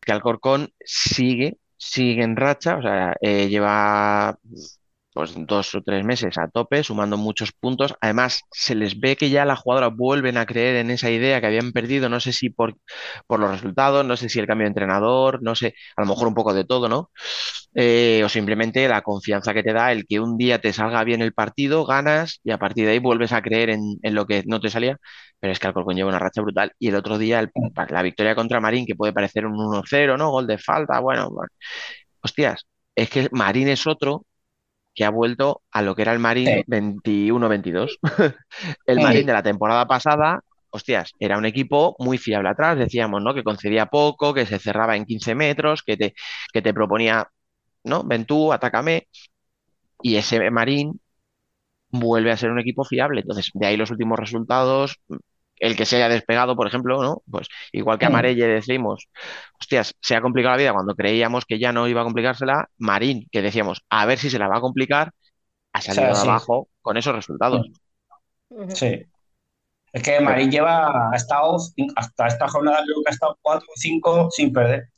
Que Alcorcón sigue, sigue en racha, o sea, eh, lleva pues dos o tres meses a tope, sumando muchos puntos. Además, se les ve que ya las jugadoras vuelven a creer en esa idea que habían perdido, no sé si por, por los resultados, no sé si el cambio de entrenador, no sé, a lo mejor un poco de todo, ¿no? Eh, o simplemente la confianza que te da el que un día te salga bien el partido, ganas y a partir de ahí vuelves a creer en, en lo que no te salía. Pero es que Alcorcón lleva una racha brutal. Y el otro día, la victoria contra Marín, que puede parecer un 1-0, ¿no? Gol de falta, bueno, bueno. Hostias, es que Marín es otro que ha vuelto a lo que era el Marín Sí. 21-22. El Sí. Marín de la temporada pasada, hostias, era un equipo muy fiable atrás, decíamos, ¿no? Que concedía poco, que se cerraba en 15 metros, que te, que te proponía, ¿no? Ven tú, atácame. Y ese Marín vuelve a ser un equipo fiable. Entonces, de ahí los últimos resultados, el que se haya despegado, por ejemplo, ¿no? Pues igual que a. Marelle decimos, hostias, se ha complicado la vida cuando creíamos que ya no iba a complicársela, Marín, que decíamos, a ver si se la va a complicar, ha salido abajo con esos resultados. Sí. Es que Marín lleva, ha estado, cin- hasta esta jornada creo que ha estado cuatro o cinco sin perder.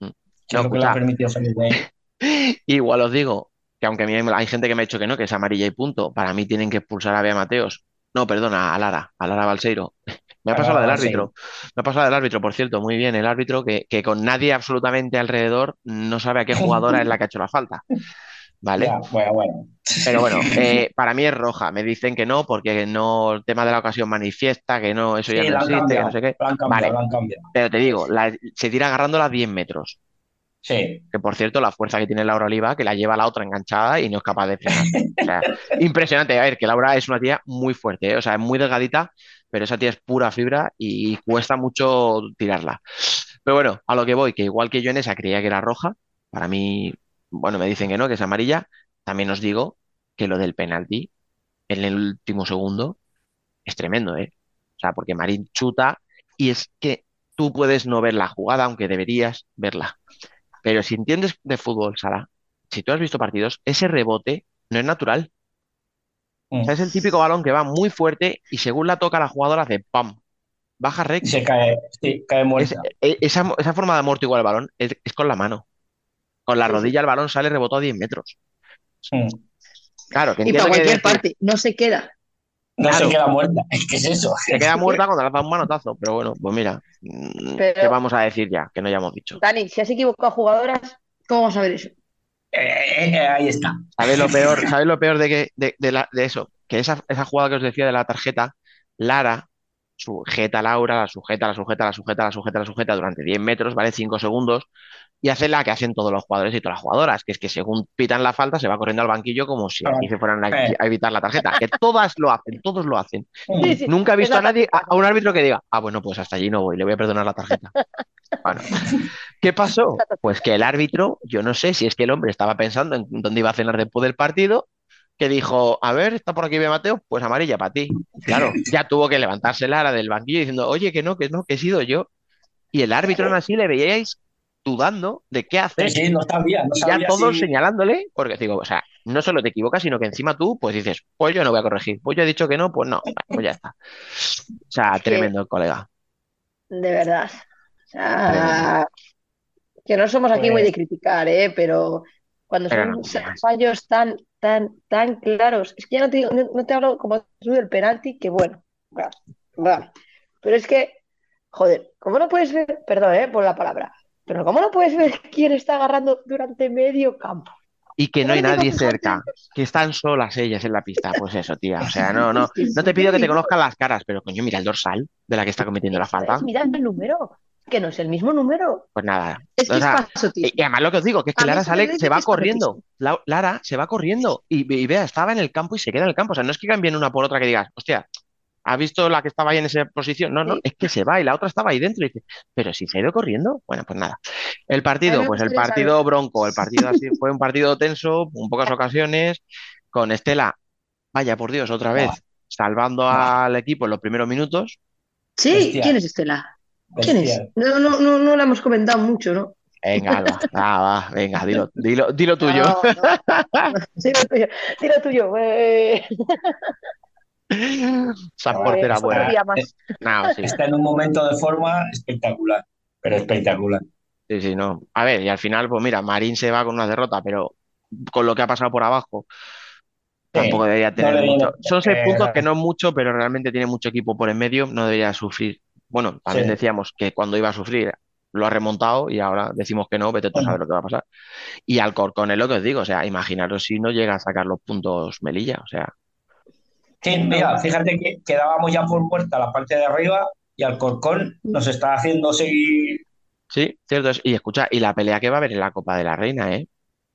Mm. No, es lo que le ha permitido salir de ahí. Igual os digo que aunque a mí hay gente que me ha dicho que no, que es amarilla y punto, para mí tienen que expulsar a Bea Mateos. No, perdona, a Lara, a Lara Balseiro. Me ha pasado la del árbitro. Me ha pasado la del árbitro, por cierto, muy bien, el árbitro que, que con nadie absolutamente alrededor no sabe a qué jugadora es la que ha hecho la falta. ¿Vale? Ya, bueno, bueno. Pero bueno, eh, para mí es roja. Me dicen que no, porque no, el tema de la ocasión manifiesta, que no, eso ya Sí, no existe, que no sé qué. Vale. Pero te digo, la- se tira agarrándola a 10 metros. Sí, Que por cierto, la fuerza que tiene Laura Oliva, que la lleva la otra enganchada y no es capaz de frenar. O sea, impresionante. A ver, que Laura es una tía muy fuerte, ¿eh? O sea, es muy delgadita, pero esa tía es pura fibra y cuesta mucho tirarla. Pero bueno, a lo que voy, que igual que yo en esa creía que era roja, para mí, bueno, me dicen que no, que es amarilla. También os digo que lo del penalti en el último segundo es tremendo, ¿eh? O sea, porque Marín chuta y es que tú puedes no ver la jugada, aunque deberías verla. Pero si entiendes de fútbol, Sara, si tú has visto partidos, ese rebote no es natural. Mm. O sea, es el típico balón que va muy fuerte y según la toca la jugadora hace ¡pam! Baja recto. se cae, sí, cae Es- muerta. e- esa, esa forma de amortiguar el balón es, es con la mano. Con la rodilla el balón sale rebotado a 10 metros. Mm. Claro, que Y para que cualquier decir, parte, no se queda. No Claro. se queda muerta, es que es eso. se queda muerta cuando le das un manotazo. Pero bueno, pues mira, mm, Pero- ¿qué vamos a decir ya? Que no hayamos dicho. Dani, si has equivocado jugadoras, ¿cómo vas a ver eso? Eh, eh, eh, ahí está. ¿Sabéis lo peor? ¿Sabéis lo peor de, que, de, de la- de eso? Que esa, esa jugada que os decía de la tarjeta, Lara sujeta a Laura, la sujeta, la sujeta, la sujeta, la sujeta, la sujeta durante 10 metros, ¿vale? 5 segundos, y hace la que hacen todos los jugadores y todas las jugadodoras, que es que según pitan la falta se va corriendo al banquillo como si aquí se fueran a, a evitar la tarjeta. Que todas lo hacen, todos lo hacen. Sí, sí. Nunca he visto a nadie, a, a un árbitro que diga, ah, bueno, pues hasta allí no voy, le voy a perdonar la tarjeta. Bueno, ¿qué pasó? Pues que el árbitro, yo no sé si es que el hombre estaba pensando en dónde iba a cenar después del partido, que dijo, a ver, está por aquí Bea Mateo, pues amarilla para ti. Claro, ya tuvo que levantarse Lara del banquillo diciendo, oye, que no, que no, que he sido yo. Y el árbitro aún así le veíais dudando de qué hacer. sí, no sabía, no Y ya todos señalándole, porque digo, o sea, no solo te equivocas, sino que encima tú, pues dices, pues yo no voy a corregir, pues yo he dicho que no, pues no, pues ya está. O sea, tremendo el colega. De verdad. O sea, que no somos aquí muy de criticar, ¿eh? Pero cuando Pero son no fallos tan, tan, tan claros, es que ya no te, digo- no, no te hablo como del penalti, que bueno, vale, vale. Pero es que, joder, ¿cómo no puedes ver, perdón, ¿eh? Por la palabra, pero ¿cómo no puedes ver quién está agarrando durante medio campo? Y que no hay ¿Cómo te nadie cerca, que están solas ellas en la pista. Pues eso, tía. O sea, no, no, no te pido que te conozcan las caras, pero coño, mira el dorsal de la que está cometiendo la falta. mira el número, que no es el mismo número. Pues nada. Es que O es sea, falso, tío. Y además lo que os digo, que es que Lara sale, se va corriendo. Lara se va corriendo. Y, y vea, estaba en el campo y se queda en el campo. O sea, no es que cambien una por otra que digas, hostia, ¿has visto la que estaba ahí en esa posición? No, no, es que se va y la otra estaba ahí dentro. Y dice, pero si se ha ido corriendo. Bueno, pues nada. El partido, pues el gustaría partido saber. bronco, el partido así fue un partido tenso, en pocas ocasiones, con Estela, vaya por Dios, otra vez, salvando al equipo en los primeros minutos. Sí. ¿quién es Estela? ¿Quién es? Bestia. No, no, no, no la hemos comentado mucho, ¿no? Venga, va, va, venga, dilo, dilo, dilo tuyo. No, no. Sí, lo tuyo. Sí, lo tuyo. eh. Esa Joder, portera Otro buena. día más. No, sí, Está en un momento de forma espectacular, pero espectacular. sí, sí, no. A ver, y al final, pues mira, Marín se va con una derrota, pero con lo que ha pasado por abajo, tampoco debería tener mucho. Son seis eh, puntos que no es mucho, pero realmente tiene mucho equipo por en medio, no debería sufrir. Bueno, también Sí. decíamos que cuando iba a sufrir lo ha remontado y ahora decimos que no, vete tú a saber lo que va a pasar. Y Alcorcón es lo que os digo, o sea, imaginaros si no llega a sacar los puntos Melilla, o sea, Sí, mira, fíjate que quedábamos ya por muerta la parte de arriba y Alcorcón nos está haciendo seguir. sí, cierto es. Y escucha, y la pelea que va a haber en la Copa de la Reina, ¿eh?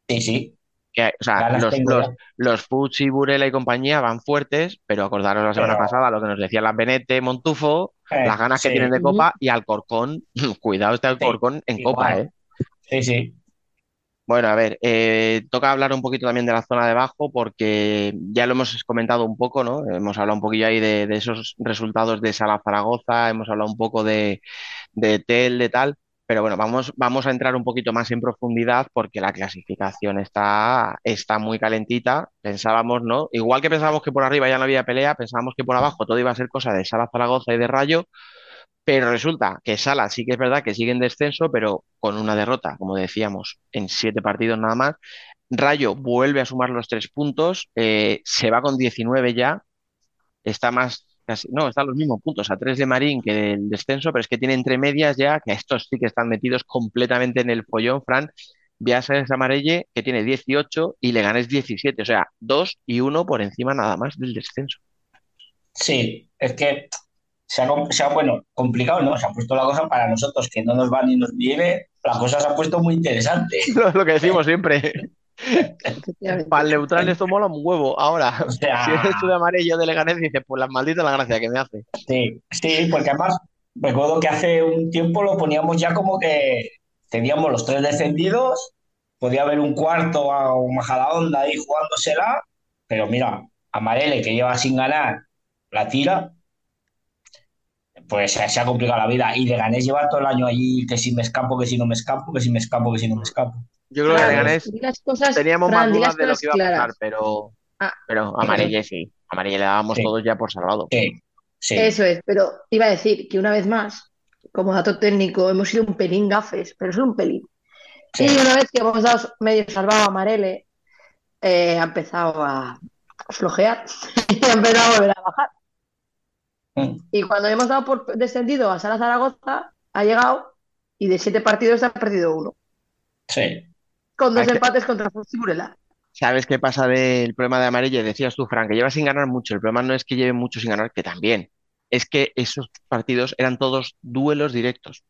Sí, sí, Que, o sea, ganas los, los, los Fuchi, Burela y compañía van fuertes, pero acordaros la semana Pero- pasada lo que nos decían las Benete, Montufo, Eh, las ganas que tienen de Copa y Alcorcón, cuidado este Alcorcón en igual. Copa, ¿eh? Sí, sí. Bueno, a ver, eh, toca hablar un poquito también de la zona de abajo porque ya lo hemos comentado un poco, ¿no? Hemos hablado un poquillo ahí de, de esos resultados de Sala Zaragoza, hemos hablado un poco de, de Tel, de tal, pero bueno, vamos, vamos a entrar un poquito más en profundidad porque la clasificación está, está muy calentita. Pensábamos, ¿no? Igual que pensábamos que por arriba ya no había pelea, pensábamos que por abajo todo iba a ser cosa de Sala Zaragoza y de Rayo. Pero resulta que Sala sí que es verdad que sigue en descenso, pero con una derrota, como decíamos, en siete partidos nada más. Rayo vuelve a sumar los tres puntos, eh, se va con 19 ya, está más, casi, no, está a los mismos puntos, a tres de Marín que del descenso, pero es que tiene entre medias ya, que estos sí que están metidos completamente en el follón, Fran. Viasa es Amarelle, que tiene 18 y le ganes 17, o sea, 2 y 1 por encima nada más del descenso. Sí, es que se ha, com- se ha, bueno, complicado, ¿no? Se ha puesto la cosa para nosotros que no nos va ni nos viene, la cosa se ha puesto muy interesante. Lo, lo que decimos siempre. Para el neutral esto mola un huevo. Ahora, O sea, si eres tú de amarillo de Leganés, dices, pues la maldita la gracia que me hace. sí, sí, porque además recuerdo que hace un tiempo lo poníamos ya como que teníamos los tres descendidos, podía haber un cuarto a un Majadahonda ahí jugándosela, pero mira, Amarele que lleva sin ganar la tira, pues se, se ha complicado la vida. Y Leganés lleva todo el año allí que si me escapo, que si no me escapo, que si me escapo, que si no me escapo. Yo creo que Leganés di las cosas, teníamos Fran, más dudas de lo que iba a pasar, pero, Ah, pero Amarille sí. Amarille le dábamos Sí. todos ya por salvado. Sí, sí. Eso es, pero iba a decir que una vez más, como dato técnico, hemos sido un pelín gafes, pero solo un pelín. Sí. Y una vez que hemos dado medio salvado a Marele, eh, ha empezado a flojear y ha empezado a volver a bajar. Mm. Y cuando hemos dado por descendido a Sala Zaragoza, ha llegado y de siete partidos ha perdido uno, Sí. Con dos empates contra. Burela. ¿Sabes qué pasa del problema de Amarille? Decías tú, Fran, que lleva sin ganar mucho. El problema no es que lleve mucho sin ganar, que también. Es que esos partidos eran todos duelos directos.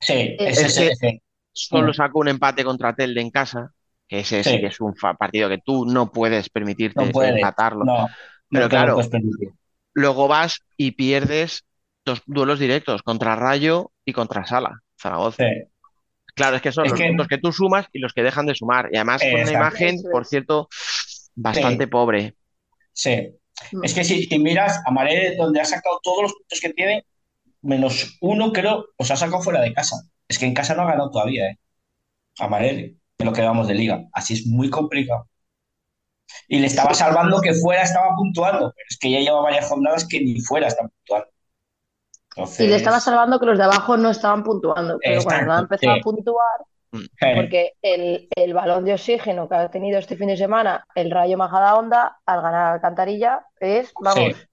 Sí, Es ese es que-. Solo sacó un empate contra Telde en casa, que ese sí Sí. que es un partido que tú no puedes permitirte No puede. empatarlo. No, Pero no claro, luego vas y pierdes dos duelos directos contra Rayo y contra Sala, Zaragoza. Sí. Claro, es que son Es los que- puntos que tú sumas y los que dejan de sumar. Y además con una imagen, por cierto, bastante Sí. pobre. Sí. Es que si, si miras a Marel, donde ha sacado todos los puntos que tiene, menos uno creo, os ha sacado fuera de casa. Es que en casa no ha ganado todavía, ¿eh? A Marel, en lo que vamos de liga. Así es muy complicado. Y le estaba salvando que fuera estaba puntuando, pero es que ya lleva varias jornadas que ni fuera está puntuando. Y le estaba salvando que los de abajo no estaban puntuando, pero cuando ha exacto, empezado sí. a puntuar, Eh, porque el, el balón de oxígeno que ha tenido este fin de semana el Rayo Majadahonda al ganar Alcantarilla es, vamos, Sí,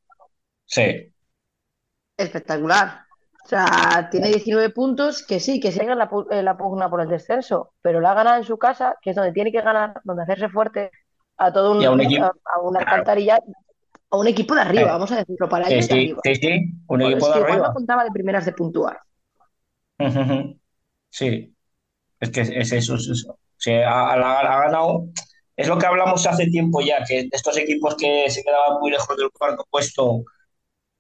sí, espectacular. O sea, tiene 19 puntos que sí, que en la, en la pugna por el descenso, pero la ha ganado en su casa, que es donde tiene que ganar, donde hacerse fuerte a todo un, a a, una. Alcantarilla, a un equipo de arriba, Eh, vamos a decirlo, para sí, ellos de sí, arriba. sí, sí, un equipo es de que igual arriba. no contaba de primeras de puntuar. Sí, es que es eso, es eso. Ha- ha ganado. Es lo que hablamos hace tiempo ya, que estos equipos que se quedaban muy lejos del cuarto puesto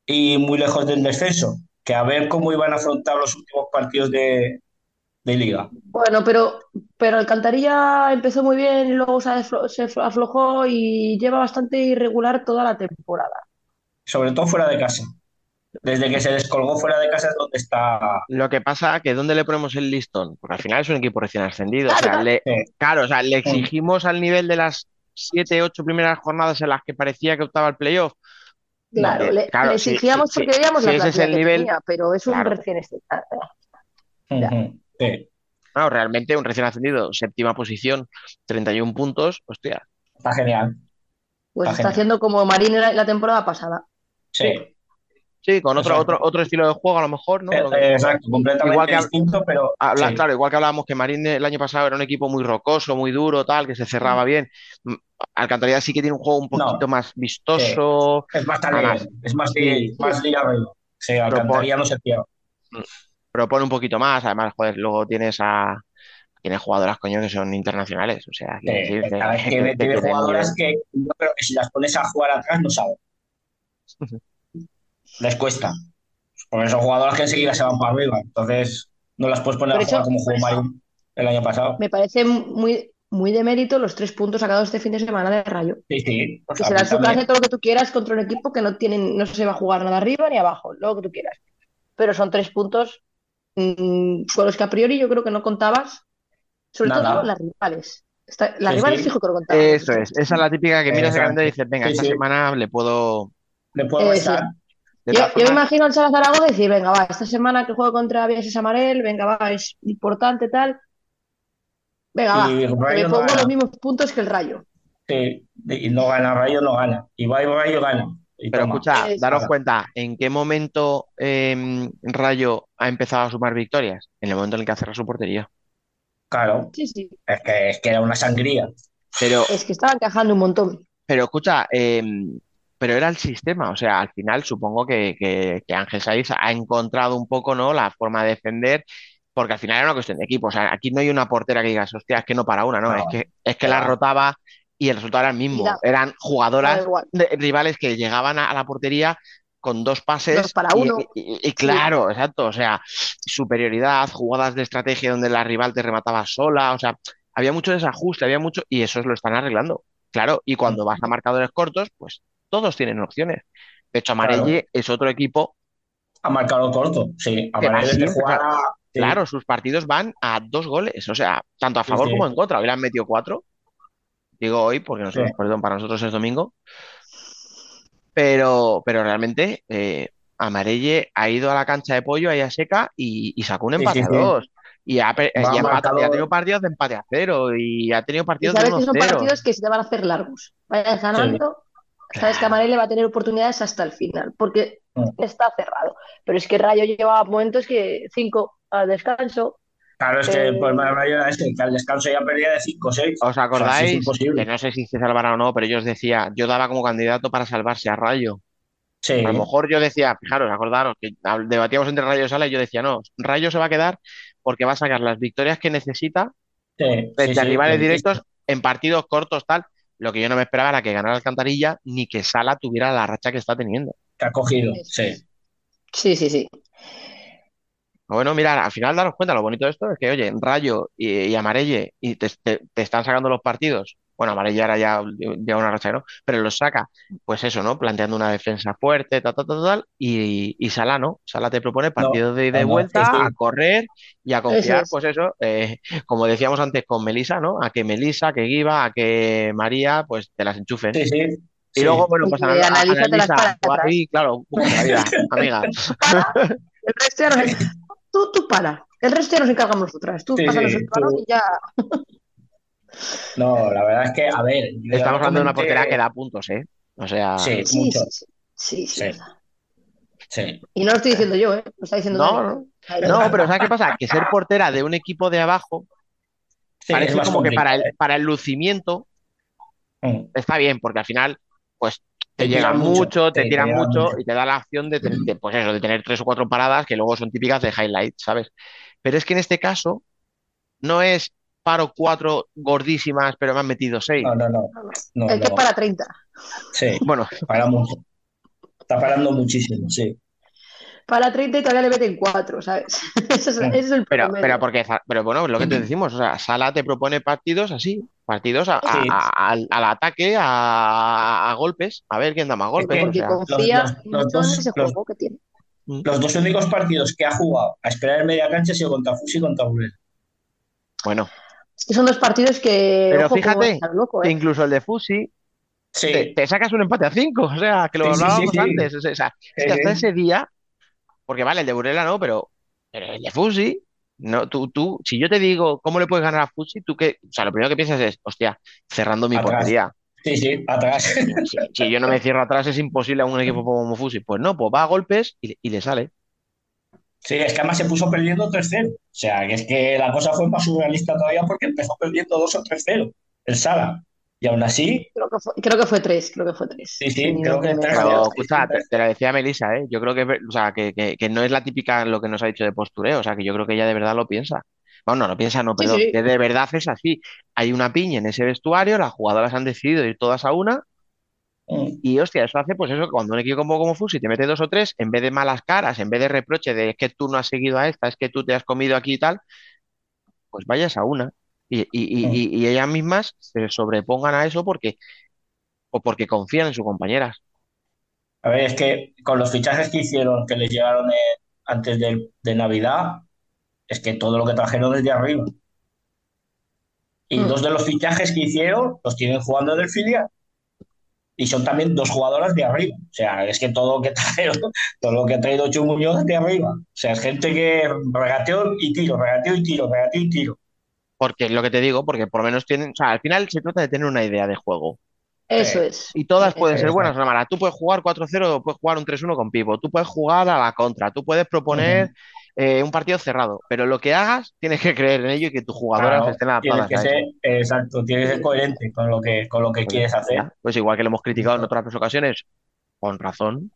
y muy lejos del descenso, que a ver cómo iban a afrontar los últimos partidos de, de liga. Bueno, pero, pero Alcantarilla empezó muy bien y luego se, aflo- se aflojó y lleva bastante irregular toda la temporada. Sobre todo fuera de casa. Desde que se descolgó fuera de casa es donde está. Lo que pasa que ¿dónde le ponemos el listón? Porque al final es un equipo recién ascendido. O Claro, sea, claro. le, Sí. claro, o sea, le exigimos al nivel de las siete, ocho primeras jornadas en las que parecía que optaba el playoff. Claro, le, claro, le sí, exigíamos sí, sí. porque veíamos Si la ese es el que nivel, tenía, pero es un claro. recién. Ujú. Sí, No, realmente un recién ascendido, séptima posición, 31 puntos, hostia. está genial. Pues Está está genial. haciendo como Marín la, la temporada pasada. Sí, Sí, con otro, Exacto. otro, otro estilo de juego a lo mejor, ¿no? Eh, eh, exacto, completamente Igual que distinto, pero habla- sí. Claro, igual que hablábamos que Marín el año pasado era un equipo muy rocoso, muy duro, tal, que se cerraba bien. Mm, Alcantarilla sí que tiene un juego un No. poquito más vistoso. Es más talento, es más, sí. más liga rollo. Sí, Alcantarilla no se pierde. Propone un poquito más. Además, joder, luego tienes a. Tienes jugadoras, coño, que son internacionales. O sea, vez que- tiene, que jugadoras que yo creo que si las pones a jugar atrás no saben. Les cuesta. Porque son jugadoras que enseguida se van para arriba. Entonces no las puedes poner Por a jugar como jugó Marín el año pasado. Me parece muy, muy de mérito los tres puntos sacados este fin de semana de Rayo. Sí, sí. Porque a será su clase todo lo que tú quieras contra un equipo que no tienen, no se va a jugar nada arriba ni abajo, lo que tú quieras. Pero son tres puntos mm, con los que a priori yo creo que no contabas, sobre Nada. todo las rivales. Está- las Sí, rivales sí. fijo que lo contaban. Eso es, esa es la típica que miras el calendario y dices, venga, Sí, esta sí. semana le puedo. Le puedo Eh, Yo, me imagino al Sala Zaragoza decir, venga, va, esta semana que juego contra Villases Amarel, venga, va, es importante tal. Venga, va, me no pongo los mismos puntos que el Rayo. Sí, y no gana Rayo, no gana. Y va y Rayo gana. Pero toma. escucha, Es- daros cuenta, ¿en qué momento eh, Rayo ha empezado a sumar victorias? En el momento en el que ha cerrado su portería. Claro, Sí, sí. es que, es que era una sangría. Pero, Es que estaba encajando un montón. pero escucha, eh, pero era el sistema, o sea, al final supongo que, que, que Ángel Saiz ha encontrado un poco, ¿no? La forma de defender, porque al final era una cuestión de equipo. O sea, aquí no hay una portera que digas, hostia, es que no para una, ¿no? No. Es que, es que No. la rotaba y el resultado era el mismo. Da- Eran jugadoras de- rivales que llegaban a, a la portería con dos pases Dos para y- uno. y, y- y claro, exacto, o sea, superioridad, jugadas de estrategia donde la rival te remataba sola, o sea, había mucho desajuste, había mucho y eso lo están arreglando. Claro, y cuando vas a marcadores cortos, pues todos tienen opciones. De hecho, Amarelle es otro equipo, Ha marcado corto, sí. Amarello te juega. sí. claro, sus partidos van a dos goles, o sea, tanto a Sí, favor sí. como en contra. Hoy le han metido cuatro, digo hoy, porque nosotros, Sí. perdón, para nosotros es domingo, pero, pero realmente eh, Amarelle ha ido a la cancha de pollo ahí a seca y, y sacó un Sí, empate sí, a sí. dos. Y ha, y ha ha tenido partidos de empate a cero y ha tenido partidos de sabes que son 1-0. partidos que se te van a hacer largos. Vayas ganando, sabes que Amarele va a tener oportunidades hasta el final, porque Mm. está cerrado. Pero es que Rayo llevaba momentos que cinco al descanso. Claro, es que Eh, era este, que al descanso ya perdía de 5 o 6. ¿Os acordáis? es que no sé si se salvará o no, pero yo os decía, yo daba como candidato para salvarse a Rayo. Sí, A lo mejor yo decía, fijaros, acordaros, que debatíamos entre Rayo y Sala y yo decía, no, Rayo se va a quedar porque va a sacar las victorias que necesita sí, frente sí, a sí, rivales sí. directos en partidos cortos, tal. Lo que yo no me esperaba era que ganara Alcantarilla ni que Sala tuviera la racha que está teniendo. Que ha cogido, sí. Sí, sí, sí. Bueno, mirad, al final daros cuenta, lo bonito de esto es que, oye, Rayo y, y Amarelle y te, te- te están sacando los partidos Bueno, amarilla ahora ya lleva una racha, ¿no? Pero los saca, pues eso, ¿no? Planteando una defensa fuerte, tal, tal, tal, tal. Y, y Salah, ¿no? Salah te propone partidos de ida y no, no, vuelta, a correr y a confiar, es. pues eso, eh, como decíamos antes con Melissa, ¿no? A que Melissa, que Giva, a que María, pues te las enchufen. Sí, sí. Y sí. luego, bueno, Y pues las analiza, para tú atrás. ahí, claro, la vida, amiga. El resto. Tú, tú para. El resto ya nos encargamos nosotras. Tú Sí, pásanos sí, el balón tú- y ya. No, la verdad es que, a ver, Estamos hablando de una portería que da puntos, ¿eh? O sea, Sí, Sí, sí, sí. Sí, sí, Sí. verdad. Sí. Y no lo estoy diciendo yo, ¿eh? Lo está diciendo no, no, no, pero ¿sabes qué pasa? Que ser portera de un equipo de abajo parece como que para el, para el lucimiento. Mm. está bien, porque al final, pues te, Te llegan tiran mucho, te te tiran mucho mucho. y te da la opción de, pues eso, de tener tres o cuatro paradas que luego son típicas de highlight, ¿sabes? Pero es que en este caso no es paro cuatro gordísimas, pero me han metido seis. No, no, no. no, El que no. para 30. Sí, Bueno, para mucho. Está parando muchísimo, sí. Para 30 y todavía le meten 4, ¿sabes? Ese es, ese es el pero, pero porque, pero bueno, es lo que te decimos, o sea, Sala te propone partidos así, partidos a- a- Sí. a- al, al ataque, a, a golpes, a ver quién da más golpes. o Porque sea. confía los- los mucho dos- en ese los- juego que tiene. Los dos únicos partidos que ha jugado a esperar en media cancha ha sido contra Fusi y contra Burela. Bueno, Es que son dos partidos que. Pero ojo, fíjate loco, que ¿eh? incluso el de Fusi Sí, te, te sacas un empate a cinco, o sea, que lo Sí, sí, sí, hablábamos sí. antes. O sea, es que Sí, hasta sí. ese día, porque vale, el de Burela no, pero, pero el de Fusi, no, tú, tú, si yo te digo cómo le puedes ganar a Fusi, tú que, o sea, lo primero que piensas es, hostia, cerrando mi Atrás. portería. sí, sí, atrás. Si, si yo no me cierro atrás es imposible a un equipo como Fusi. Pues no, pues va a golpes y, y le sale. Sí, es que además se puso perdiendo 3-0. O sea, que es que la cosa fue más surrealista todavía porque empezó perdiendo 2 o 3-0 el Sala. Y aún así, Creo que fue, creo que fue 3, creo que fue 3. Sí, sí, creo que tres. Pero Pero, escucha, te, te lo decía Melissa, ¿eh? Yo creo que, o sea, que, que- que no es la típica lo que nos ha dicho de postureo, o sea, que yo creo que ella de verdad lo piensa. Bueno, no lo piensa, no, Sí, sí. que de verdad es así. Hay una piña en ese vestuario, las jugadoras han decidido ir todas a una mm, y, hostia, eso hace pues eso, que cuando un equipo como, como Fusi te mete dos o tres, en vez de malas caras, en vez de reproche de es que tú no has seguido a esta, es que tú te has comido aquí y tal, pues vayas a una. Y, y, y, ellas mismas se sobrepongan a eso porque, o porque confían en sus compañeras. A ver, es que con los fichajes que hicieron, que les llegaron antes de, de Navidad, es que todo lo que trajeron desde arriba. Y Mm. dos de los fichajes que hicieron los tienen jugando del filial. Y son también dos jugadoras de arriba. O sea, es que todo lo que trajeron, todo lo que ha traído Chu Muñoz de arriba. O sea, es gente que regateó y tiro, regateó y tiro, regateó y tiro. Porque es lo que te digo, porque por lo menos tienen, o sea, al final se trata de tener una idea de juego. Eso Eh, es. Y todas pueden Eso ser buenas o malas. Tú puedes jugar 4-0 o puedes jugar un 3-1 con Pivo. Tú puedes jugar a la contra. Tú puedes proponer eh, un partido cerrado. Pero lo que hagas, tienes que creer en ello y que tus jugadoras Claro, estén tienes adaptadas que a ser, eso. exacto, tienes que ser coherente con lo que, con lo que Pues quieres hacer. Pues igual que lo hemos criticado en otras ocasiones, con razón.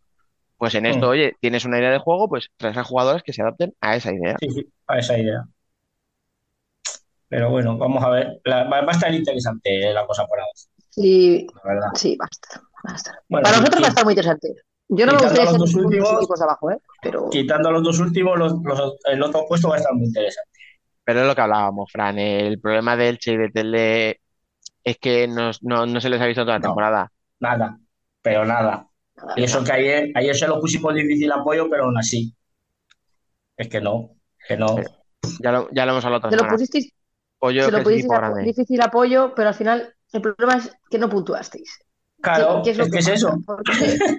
Pues en esto, Mm. oye, tienes una idea de juego, pues traes a jugadores que se adapten a esa idea. Sí, sí, a esa idea. Pero bueno, vamos a ver. La- va, va a estar interesante la cosa por ahora, Sí, la verdad. sí, va a estar. va a estar. Bueno, Para nosotros va a estar muy interesante. Yo no me quitando gustaría los dos últimos- equipos de abajo, ¿eh? Pero Quitando los dos últimos, los- los- el otro puesto va a estar muy interesante. Pero es lo que hablábamos, Fran. El problema de Elche y de Tele es que nos- no, no se les ha visto toda la No. temporada. Nada, pero nada. Y eso que ayer, ayer se lo pusimos difícil apoyo, pero aún así. Es que no, que no. Ya lo, ya lo hemos hablado otra lo pusisteis, Pollo se lo es pusisteis equipo a- grande. difícil apoyo, pero al final el problema es que no puntuasteis. Claro, ¿Qué- qué es que es eso. Porque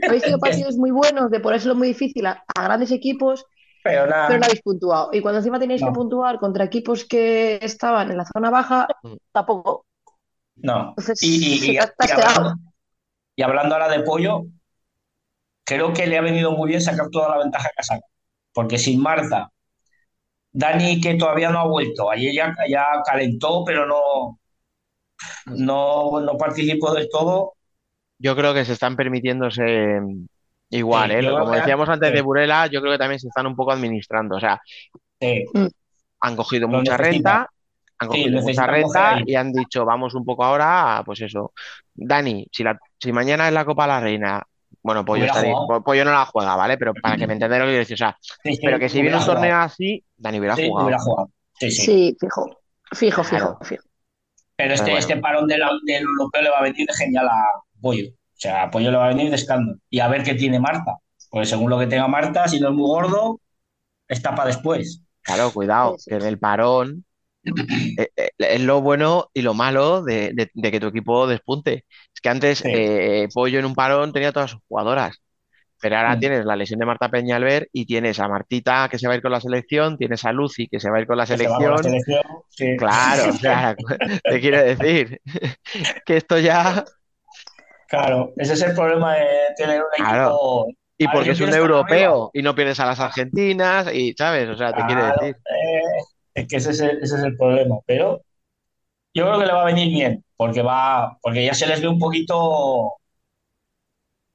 habéis tenido partidos muy buenos de ponérselo muy difícil a, a grandes equipos, Pero nada. pero no habéis puntuado. Y cuando encima tenéis No. que puntuar contra equipos que estaban en la zona baja, Mm. tampoco. No. Entonces, Y, y- hablando, y hablando ahora de pollo, creo que le ha venido muy bien sacar toda la ventaja ha sacado. Porque sin Marta, Dani, que todavía no ha vuelto, ayer ya, ya calentó, pero no, no, no participó del todo. Yo creo que se están permitiéndose mm, igual, Sí, ¿eh? Como que- decíamos antes de. Burela, yo creo que también se están un poco administrando. O sea, Sí, han cogido Lo mucha renta, han Sí, cogido mucha renta y han dicho, vamos un poco ahora a, pues eso. Dani, si, la, si mañana es la Copa de la Reina, bueno, Pollo, Hubiera estaría- Pollo no la juega, ¿vale? Pero para que me entendáis lo que quiero decir, o sea, sí, pero que si viene un torneo jugado. así, Dani hubiera Sí, jugado. hubiera jugado. Sí, sí. Sí, fijo, fijo, Claro. fijo, fijo. Pero este, bueno. este parón del, del europeo le va a venir genial a Pollo. O sea, a Pollo le va a venir de escándalo. Y a ver qué tiene Marta. Porque según lo que tenga Marta, si no es muy gordo, está para después. Claro, cuidado, Sí, sí. que en el parón es lo bueno y lo malo de, de- de que tu equipo despunte. Es que antes Sí. eh, Pollo en un parón tenía todas sus jugadoras, pero ahora Mm. tienes la lesión de Marta Peñalver y tienes a Martita que se va a ir con la selección, tienes a Lucy que se va a ir con la Que se va con la selección. selección, sí. Claro, o sea, te quiero decir que esto ya, Claro, ese es el problema de tener un Claro. equipo. y A ver, porque ¿no es un europeo y no pierdes a las argentinas y, ¿sabes? O sea, te quiero Claro, decir. eh, es que ese es el, ese es el problema. Pero yo creo que le va a venir bien, porque va, porque ya se les ve un poquito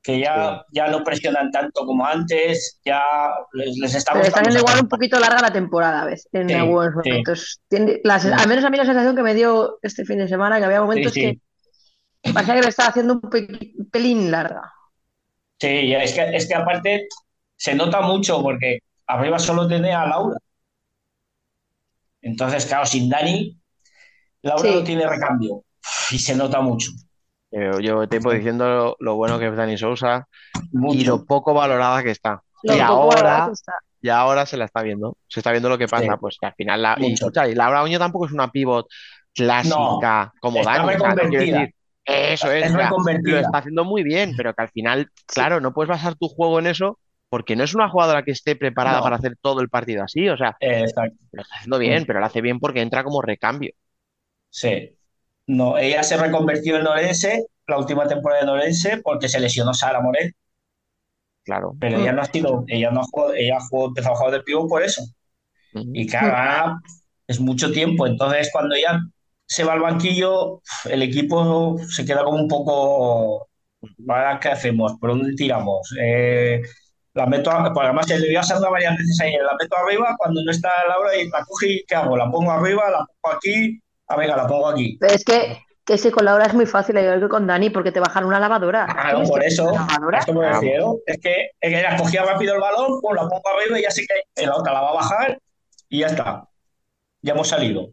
que ya, ya no presionan tanto como antes, ya les, les está Pero está gustando siendo igual un poquito larga la temporada, ¿ves? En Sí, algunos sí. momentos. Tiene- la sen- al menos a mí la sensación que me dio este fin de semana, que había Sí, momentos sí. que parecía que le estaba haciendo un pe- pelín larga. Sí, ya, es que, es que aparte se nota mucho porque arriba solo tiene a Laura. Entonces, claro, sin Dani, Laura Sí. no tiene recambio. Y se nota mucho. Yo llevo tiempo diciendo lo, lo bueno que es Dani Sousa y lo poco valorada que está. Lo Y ahora, está. y ahora se la está viendo. Se está viendo lo que pasa. Sí. Pues que al final, la, y, escucha, y Laura Oño tampoco es una pivot clásica como está Dani. decir, eso es, Es o sea, reconvertida. lo está haciendo muy bien, pero que al final, claro, no puedes basar tu juego en eso porque no es una jugadora que esté preparada No. para hacer todo el partido así. O sea, exacto. lo está haciendo bien, pero lo hace bien porque entra como recambio. Sí. No, ella se reconvirtió en Orense la última temporada en Orense porque se lesionó Sara Morel, Claro. pero ella no ha sido, ella no jugó, ella jugó, empezó a jugar de pívot por eso. Y claro, es mucho tiempo. Entonces, cuando ya se va al banquillo, el equipo se queda como un poco. ¿Ahora qué hacemos? ¿Por dónde tiramos? Eh, la meto, a- pues además se le vio a Sandra varias veces ahí, la meto arriba, cuando no está Laura y la coge y ¿qué hago? La pongo arriba, la pongo aquí, ah, venga, la pongo aquí. Pero es que, que si con Laura es muy fácil, igual que con Dani, porque te bajan una lavadora. Claro, ¿Tienes por que eso, lavadora? esto me refiero. Es que, es que ella cogía rápido el balón, pues la pongo arriba y ya sé que la otra la va a bajar y ya está. Ya hemos salido.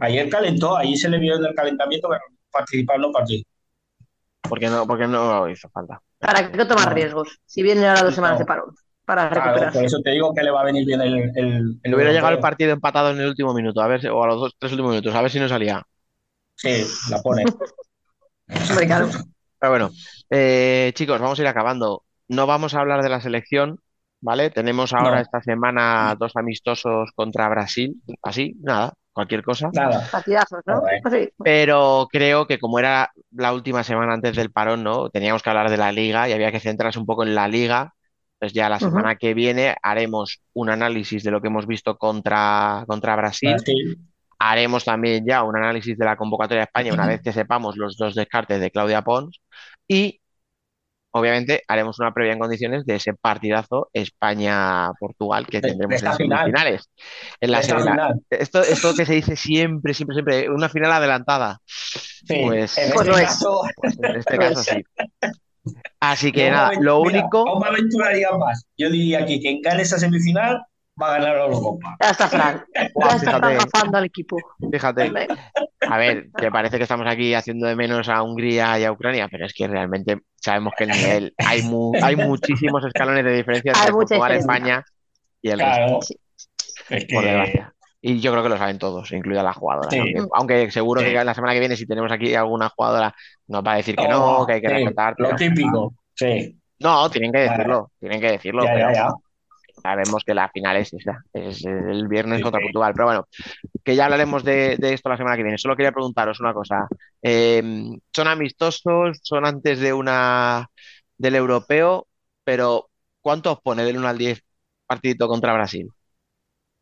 Ayer calentó, ahí se le vio en el calentamiento, pero participar no participó. Porque no, porque no hizo falta. ¿Para qué tomar No. riesgos? Si vienen ahora dos No. semanas de parón, para Claro, recuperarse. por eso te digo que le va a venir bien el, el, el Le hubiera llegado el partido empatado en el último minuto, a ver, si- o a los dos, tres últimos minutos, a ver si no salía. Sí, la pone. Hombre, claro. Pero bueno, eh, chicos, vamos a ir acabando. No vamos a hablar de la selección, ¿vale? Tenemos ahora No. esta semana dos amistosos contra Brasil, así, nada, cualquier cosa. Nada. Partidazos, ¿no? Joder. Pues. Pero creo que como era la última semana antes del parón, ¿no? Teníamos que hablar de la liga y había que centrarse un poco en la liga. Pues ya la semana que viene haremos un análisis de lo que hemos visto contra, contra Brasil. Brasil. Haremos también ya un análisis de la convocatoria de España una vez que sepamos los dos descartes de Claudia Pons y obviamente haremos una previa en condiciones de ese partidazo España-Portugal que tendremos en final. semifinales. En la final. esto, esto que se dice siempre, siempre, siempre, una final adelantada. Sí, Pues- en Pues este es. caso, Pues en este Pues- caso sí. Así que yo nada, me- lo mira, único, aún me aventuraría más. Yo diría que quien gane esa semifinal va a ganar la Eurocopa. Ya está Fran. Buah, Ya está Fran fíjate. gafando al equipo. fíjate, a ver, que parece que estamos aquí haciendo de menos a Hungría y a Ucrania, pero es que realmente sabemos que el nivel, hay, mu- hay muchísimos escalones de diferencia entre Portugal. España y el resto, Claro. Sí. Es por que desgracia. Y yo creo que lo saben todos, incluida la jugadora. Sí. Aunque, aunque seguro Sí. que la semana que viene, si tenemos aquí alguna jugadora, nos va a decir que Oh, no, que hay que sí, respetar. Lo típico. Sí, No, tienen que Vale. decirlo, tienen que decirlo. ya, pero- ya, ya. Sabemos que la final es esa, es el viernes contra. Portugal. Pero bueno, que ya hablaremos de, de esto la semana que viene. Solo quería preguntaros una cosa. Eh, son amistosos, son antes de una del europeo, pero ¿cuánto os pone del 1 al 10 partidito contra Brasil?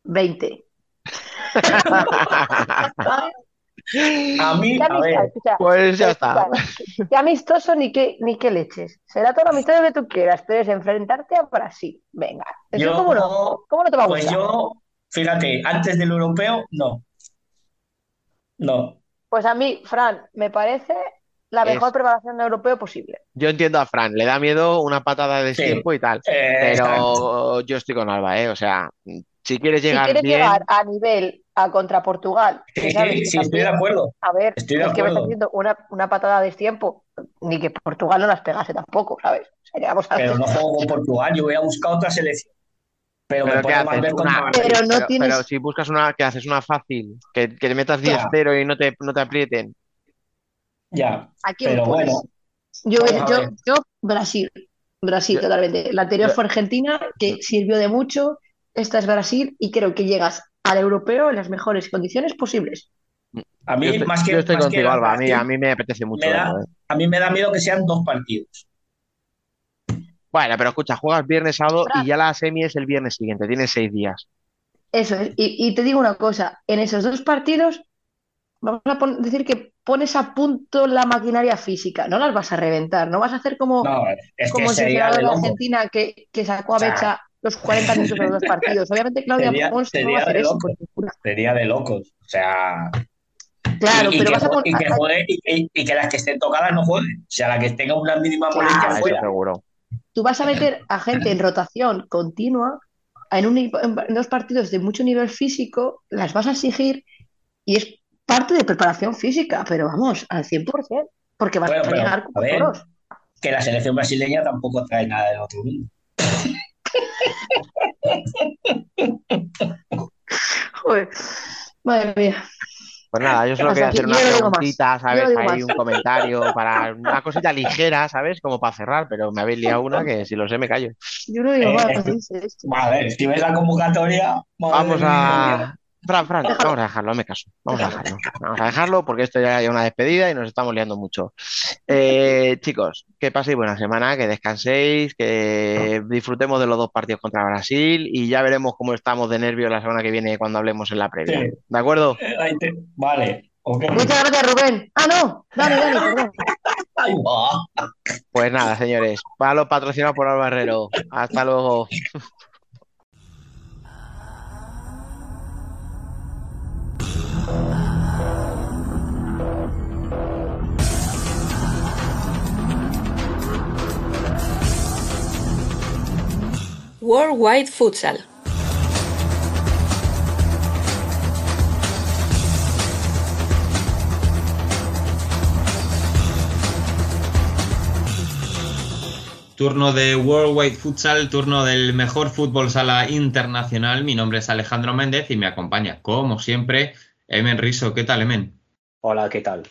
20. A mí, Qué a ver, amistad, escucha, Pues ya está. Qué amistoso ni qué, ni qué leches. Será todo lo amistoso que tú quieras, pero es enfrentarte a Brasil. Venga. Yo- cómo no, ¿cómo no te va a pues gustar? yo, fíjate, antes del europeo, no. No. Pues a mí, Fran, me parece la Es- mejor preparación de europeo posible. Yo entiendo a Fran, le da miedo una patada de Sí. tiempo y tal. Eh, Pero yo estoy con Alba, ¿eh? O sea, si quieres Si llegar quieres bien, llegar a nivel a contra Portugal. Sí, sabes sí, que sí, estoy de también- acuerdo. A ver, Estoy de es que me está acuerdo. haciendo una, una patada de tiempo, ni que Portugal no las pegase tampoco, ¿sabes? O sea, Pero no juego con Portugal, yo voy a buscar otra selección. Pero, me ¿Pero qué puede más haces? ver Una-. Pero no pero, tienes- pero si buscas una que haces una fácil, que, que te metas Claro. 10-0 y no te, no te aprieten. Ya, ¿A quién pero bueno, Yo, yo, yo, Brasil, Brasil Yo- totalmente. La anterior yo- fue Argentina, que sirvió de mucho. Esta es Brasil y creo que llegas al europeo en las mejores condiciones posibles. a mí Yo estoy, más que, yo estoy más contigo, la Alba. A mí, a mí me apetece mucho me da- verlo, ¿eh? a mí me da miedo que sean dos partidos. Bueno, pero escucha, juegas viernes, sábado y ya la semi es el viernes siguiente. Tienes seis días. Eso es. Y, y te digo una cosa, en esos dos partidos, vamos a decir que pones a punto la maquinaria física, no las vas a reventar, no vas a hacer como, No, es como el de loco. Argentina que, que sacó a O sea, Becha los 40 minutos de los dos partidos. Obviamente Claudia Sería- Pons no va sería a hacer eso. Sería de locos. O sea, Claro, y, y pero que, vas a jue- y poner... que juegue- y, que las que estén tocadas no jueguen. O sea, la que tenga una mínima Claro, molestia eso fuera. seguro. Tú vas a meter a gente en rotación continua en, un, en dos partidos de mucho nivel físico, las vas a exigir y es parte de preparación física, pero vamos, al 100%, porque vas Bueno, a llegar toros. Que la selección brasileña tampoco trae nada del otro mundo. Joder, madre mía. Pues nada, yo solo quería hacer una preguntita, ¿sabes? Ahí un comentario para una cosita ligera, ¿sabes? Como para cerrar, pero me habéis liado una que si lo sé me callo. Yo no digo Eh, más, eh, dice esto. A ver, si ves la convocatoria, Vamos mía. a... Fran, Fran, vamos a dejarlo, me caso. Vamos a dejarlo. Vamos a dejarlo porque esto ya es una despedida y nos estamos liando mucho. Eh, chicos, que paséis buena semana, que descanséis, que disfrutemos de los dos partidos contra Brasil y ya veremos cómo estamos de nervios la semana que viene cuando hablemos en la previa. Sí. ¿De acuerdo? Eh, te- Vale, ok. Muchas gracias, Rubén. Ah, no, Dani, Dani, perdón. Pues nada, señores, para los patrocinados por Alba Herrero. Hasta luego. Worldwide Futsal. Turno de Worldwide Futsal, turno del mejor fútbol sala internacional. Mi nombre es Alejandro Méndez y me acompaña, como siempre, Emen Riso. ¿Qué tal, Emen? Hola, ¿qué tal?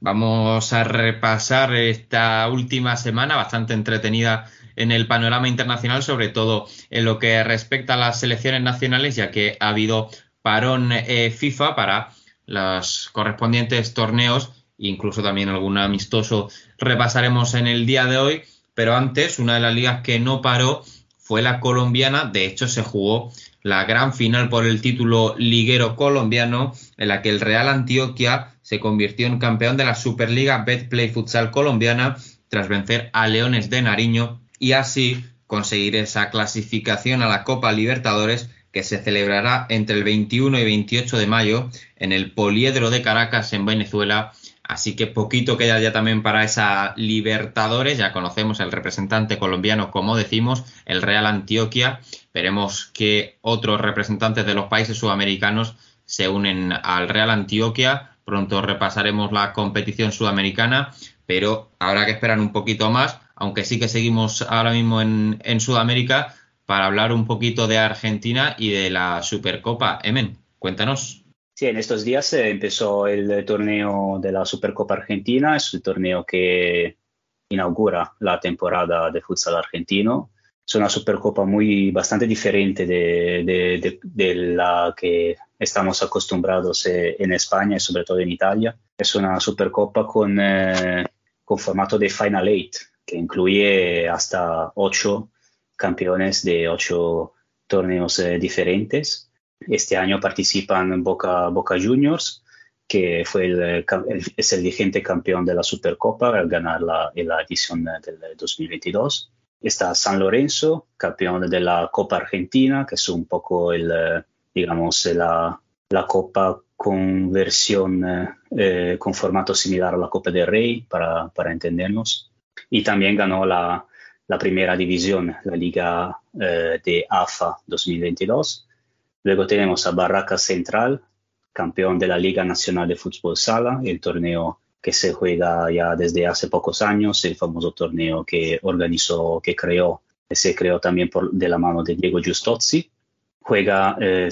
Vamos a repasar esta última semana bastante entretenida en el panorama internacional, sobre todo en lo que respecta a las selecciones nacionales, ya que ha habido parón eh, FIFA para los correspondientes torneos, incluso también algún amistoso repasaremos en el día de hoy. Pero antes, una de las ligas que no paró fue la colombiana. De hecho, se jugó la gran final por el título liguero colombiano, en la que el Real Antioquia se convirtió en campeón de la Superliga Betplay Futsal colombiana tras vencer a Leones de Nariño y así conseguir esa clasificación a la Copa Libertadores que se celebrará entre el 21 y 28 de mayo en el Poliedro de Caracas en Venezuela. Así que poquito queda ya también para esa Libertadores. Ya conocemos el representante colombiano, como decimos, el Real Antioquia. Veremos que otros representantes de los países sudamericanos se unen al Real Antioquia. Pronto repasaremos la competición sudamericana, pero habrá que esperar un poquito más, aunque sí que seguimos ahora mismo en, en Sudamérica para hablar un poquito de Argentina y de la Supercopa. Emen, cuéntanos. Sí, en estos días eh, empezó el torneo de la Supercopa Argentina, es el torneo que inaugura la temporada de futsal argentino. Es una Supercopa muy bastante diferente de, de- de- de la que estamos acostumbrados eh, en España y sobre todo en Italia. Es una Supercopa con, eh, con formato de Final Eight, que incluye hasta ocho campeones de ocho torneos eh, diferentes. Este año participan Boca, Boca Juniors, que fue el, eh, el- es el vigente campeón de la Supercopa al ganar la, la edición eh, del 2022. Está San Lorenzo, campeón de la Copa Argentina, que es un poco el, eh, digamos, eh, la, la Copa con versión, eh, eh, con formato similar a la Copa del Rey, para, para entendernos. Y también ganó la, la primera división, la Liga eh, de AFA 2022. Luego tenemos a Barraca Central, campeón de la Liga Nacional de Fútbol Sala, el torneo que se juega ya desde hace pocos años, el famoso torneo que organizó, que creó, que se creó también por, de la mano de Diego Giustozzi. Juega eh,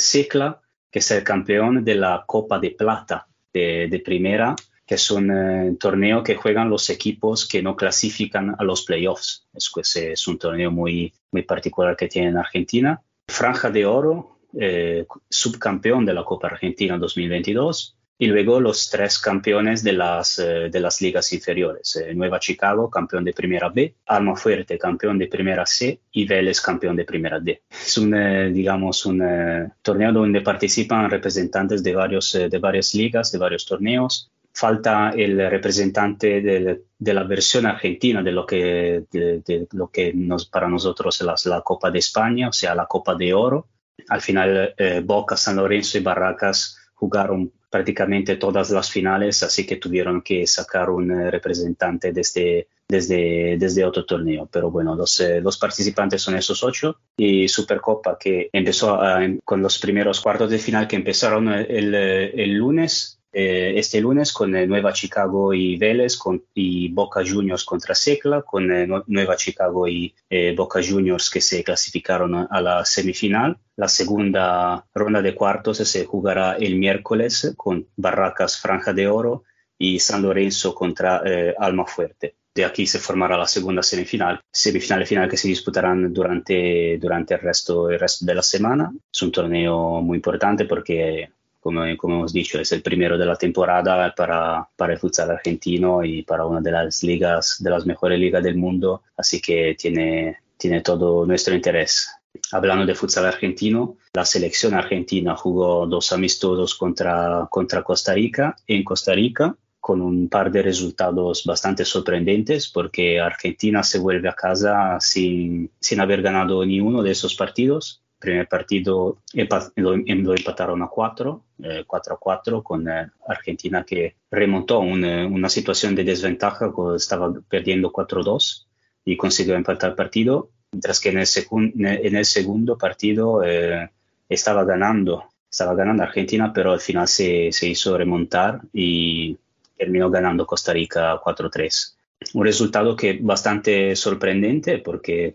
que es el campeón de la Copa de Plata de Primera, que es un eh, torneo que juegan los equipos que no clasifican a los playoffs. Es, pues, es un torneo muy, muy particular que tiene en Argentina. Franja de Oro, eh, subcampeón de la Copa Argentina 2022 y luego los tres campeones de las, eh, de las ligas inferiores. Eh, Nueva Chicago, campeón de Primera B, Alma Fuerte, campeón de Primera C y Vélez, campeón de Primera D. Es un, eh, digamos, un eh, torneo donde participan representantes de, varios, eh, de varias ligas, de varios torneos. Falta el representante de, la versión argentina de lo que, nos, para nosotros es la, Copa de España, o sea, la Copa de Oro. Al final, eh, Boca, San Lorenzo y Barracas jugaron prácticamente todas las finales, así que tuvieron que sacar un eh, representante desde, desde, desde otro torneo. Pero bueno, los, eh, participantes son esos ocho y Supercopa que empezó ah, con los primeros cuartos de final que empezaron el lunes. Eh, este lunes con eh, Nueva Chicago y Vélez con, y Boca Juniors contra Secla, con eh, Nue- Nueva Chicago y Boca Juniors que se clasificaron a, la semifinal. La segunda ronda de cuartos se jugará el miércoles con Barracas Franja de Oro y San Lorenzo contra eh, Alma Fuerte. De aquí se formará la segunda semifinal, semifinal y final que se disputarán durante, durante el, resto, el resto de la semana. Es un torneo muy importante porque, como, como hemos dicho, es el primero de la temporada para, para el futsal argentino y para una de las ligas, de las mejores ligas del mundo, así que tiene, tiene todo nuestro interés. Hablando de futsal argentino, la selección argentina jugó dos amistosos contra, contra Costa Rica en Costa Rica con un par de resultados bastante sorprendentes porque Argentina se vuelve a casa sin, sin haber ganado ni uno de esos partidos. Primer partido lo, em- lo empataron a 4, 4 a 4 con eh, Argentina que remontó un, eh, una situación de desventaja, estaba perdiendo 4-2 y consiguió empatar el partido, mientras que en el, en el segundo partido eh, estaba ganando, estaba ganando Argentina, pero al final se, se hizo remontar y terminó ganando Costa Rica 4-3. Un resultado que bastante sorprendente porque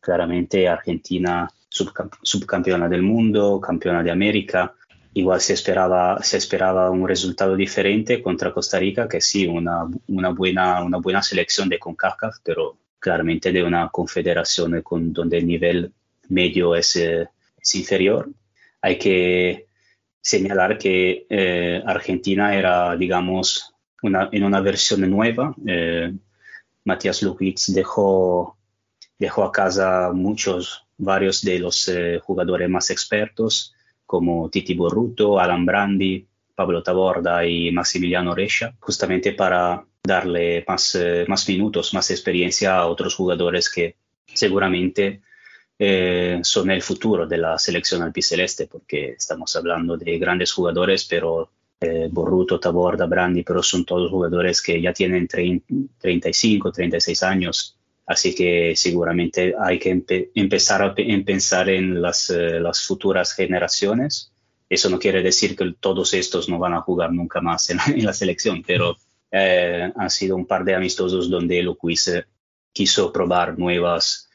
claramente Argentina subcamp- subcampeona del mundo, campeona de América, igual se esperaba, se esperaba un resultado diferente contra Costa Rica, que sí, una, una, buena, una buena selección de CONCACAF, pero claramente de una confederación con, donde el nivel medio es, es inferior. Hay que señalar que eh, Argentina era, digamos, una, en una versión nueva. Eh, Matías Lukic dejó, dejó a casa muchos, varios de los eh, jugadores más expertos, como Titi Borruto, Alan Brandi, Pablo Taborda y Maximiliano Rescia, justamente para darle más, eh, más minutos, más experiencia a otros jugadores que seguramente eh, son el futuro de la selección albiceleste, porque estamos hablando de grandes jugadores, pero eh, Borruto, Taborda, Brandi, pero son todos jugadores que ya tienen 30, 35, 36 años. Así que seguramente hay que empe- empezar a pe- en pensar en las, eh, las futuras generaciones. Eso no quiere decir que todos estos no van a jugar nunca más en, en la selección, pero eh, han sido un par de amistosos donde lo quiso, quiso probar nuevas,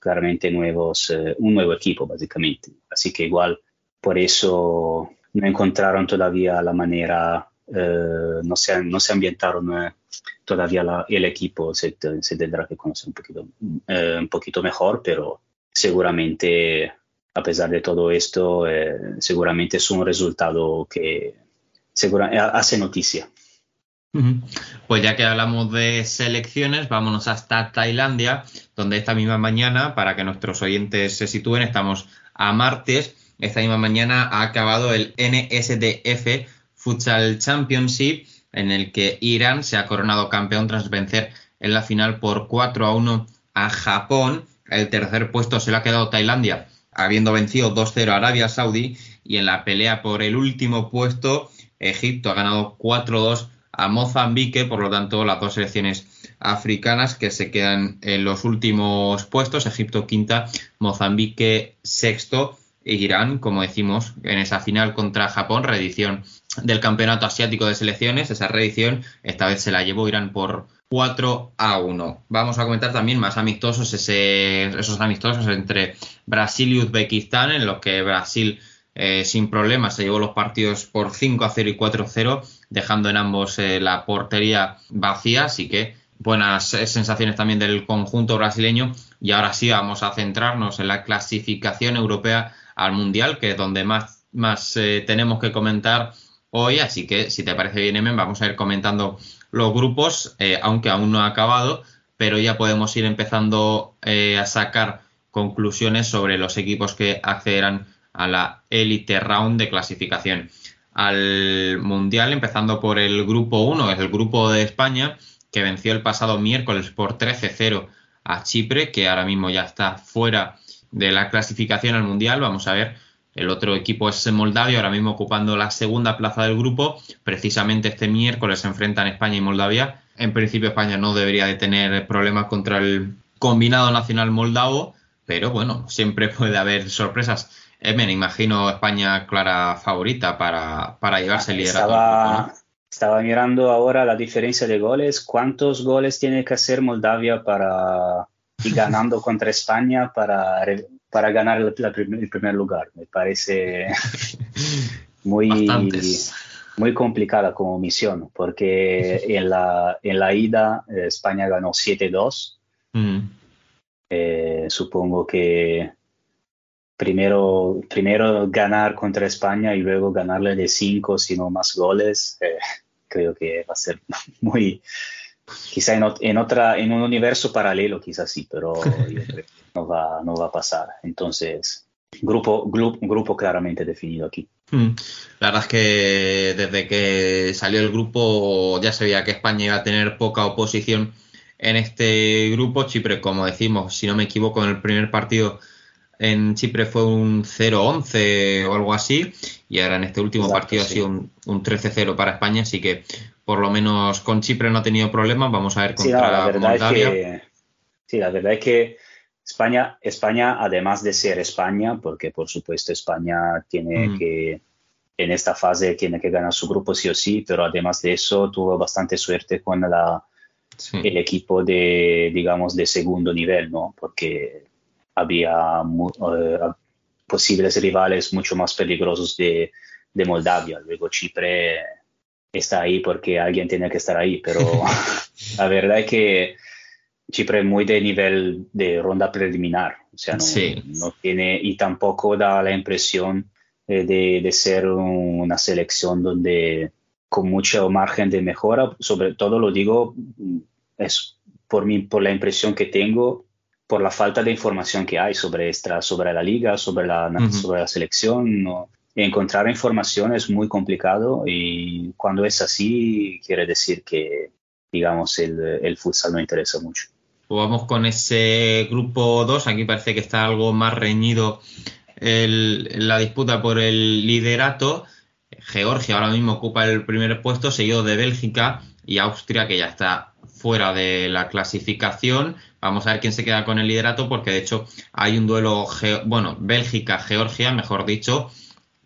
claramente nuevos, eh, un nuevo equipo básicamente. Así que igual por eso no encontraron todavía la manera, eh, no, se, no se ambientaron eh, todavía la- el equipo, se, se tendrá que conocer un poquito, eh, un poquito mejor, pero seguramente a pesar de todo esto, seguramente es un resultado que segura- hace noticia. Pues ya que hablamos de selecciones, vámonos hasta Tailandia, donde esta misma mañana, para que nuestros oyentes se sitúen, estamos a martes. Esta misma mañana ha acabado el NSDF Futsal Championship, en el que Irán se ha coronado campeón tras vencer en la final por 4 a 1 a Japón. El tercer puesto se lo ha quedado Tailandia, habiendo vencido 2-0 a Arabia Saudí. Y en la pelea por el último puesto, Egipto ha ganado 4-2 a Mozambique, por lo tanto las dos selecciones africanas que se quedan en los últimos puestos, Egipto quinta, Mozambique sexto, e Irán, como decimos, en esa final contra Japón, reedición del Campeonato Asiático de Selecciones, esa reedición, esta vez se la llevó Irán por 4 a 1. Vamos a comentar también más amistosos, ese, esos amistosos entre Brasil y Uzbekistán, en los que Brasil eh, sin problemas se llevó los partidos por 5 a 0 y 4 a 0, dejando en ambos eh, la portería vacía, así que buenas eh, sensaciones también del conjunto brasileño. Y ahora sí vamos a centrarnos en la clasificación europea al Mundial, que es donde más, más tenemos que comentar hoy. Así que si te parece bien, Emen, vamos a ir comentando los grupos, eh, aunque aún no ha acabado, pero ya podemos ir empezando eh, a sacar conclusiones sobre los equipos que accederán a la Elite Round de clasificación al Mundial, empezando por el grupo 1, es el grupo de España, que venció el pasado miércoles por 13-0 a Chipre, que ahora mismo ya está fuera de la clasificación al Mundial. Vamos a ver, el otro equipo es Moldavia, ahora mismo ocupando la segunda plaza del grupo. Precisamente este miércoles se enfrentan España y Moldavia. En principio España no debería de tener problemas contra el combinado nacional moldavo, pero bueno, siempre puede haber sorpresas. Eh, me imagino España clara favorita para, para llevarse el grupo, Estaba, ¿no? estaba mirando ahora la diferencia de goles. ¿Cuántos goles tiene que hacer Moldavia para ir ganando contra España para, para ganar el, la prim- el primer lugar? Me parece muy, Bastantes. muy complicada como misión, porque en la, en la ida eh, España ganó 7-2. Mm. Eh, supongo que primero, primero ganar contra España y luego ganarle de cinco, si no más goles, eh, creo que va a ser muy, quizá en, en otra, en un universo paralelo, quizás sí, pero yo creo no va, no va a pasar. Entonces, grupo, glu- grupo claramente definido aquí. Mm. La verdad es que desde que salió el grupo ya se veía que España iba a tener poca oposición en este grupo. Chipre, como decimos, si no me equivoco, en el primer partido en Chipre fue un 0-11 o algo así, y ahora en este último Exacto, partido sí. ha sido un, un 13-0 para España, así que por lo menos con Chipre no ha tenido problemas. Vamos a ver Sí, no, contra la verdad es Moldavia. que, sí, la verdad es que España, España, además de ser España, porque por supuesto España tiene Mm. que, en esta fase tiene que ganar su grupo sí o sí, pero además de eso tuvo bastante suerte con la, Sí. el equipo de, digamos, de segundo nivel, ¿no? Porque había mu- eh, posibles rivales mucho más peligrosos de, de Moldavia. Luego Chipre está ahí porque alguien tiene que estar ahí, pero la verdad es que Chipre es muy de nivel de ronda preliminar, o sea, no, Sí. no tiene y tampoco da la impresión eh, de, de ser un- una selección donde con mucho margen de mejora, sobre todo lo digo mm, es por mí, por la impresión que tengo, por la falta de información que hay sobre esta, sobre la liga, sobre la, Ujú. sobre la selección. ¿no? Encontrar información es muy complicado y cuando es así quiere decir que, digamos, el, el futsal no interesa mucho. Pues vamos con ese grupo 2. Aquí parece que está algo más reñido el- la disputa por el liderato. Georgia ahora mismo ocupa el primer puesto, seguido de Bélgica y Austria, que ya está fuera de la clasificación. Vamos a ver quién se queda con el liderato, porque de hecho hay un duelo, bueno, Bélgica-Georgia, mejor dicho,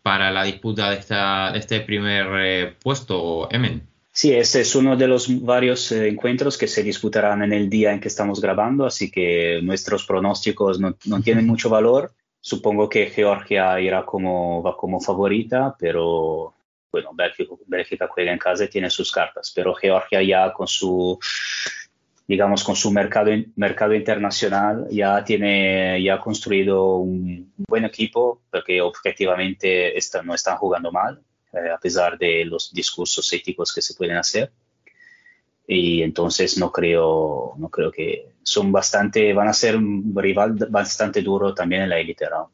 para la disputa de, esta, de este primer eh, puesto, Emen. Sí, este es uno de los varios eh, encuentros que se disputarán en el día en que estamos grabando, así que nuestros pronósticos no, no tienen mucho valor. Supongo que Georgia irá como, va como favorita, pero bueno, Bélgica, Bélgica juega en casa y tiene sus cartas, pero Georgia ya con su, digamos, con su mercado, mercado internacional ya tiene, ya ha construido un buen equipo, porque objetivamente está- no están jugando mal eh, a pesar de los discursos éticos que se pueden hacer. Y entonces no creo, no creo que son bastante, van a ser un rival bastante duro también en la Elite Round.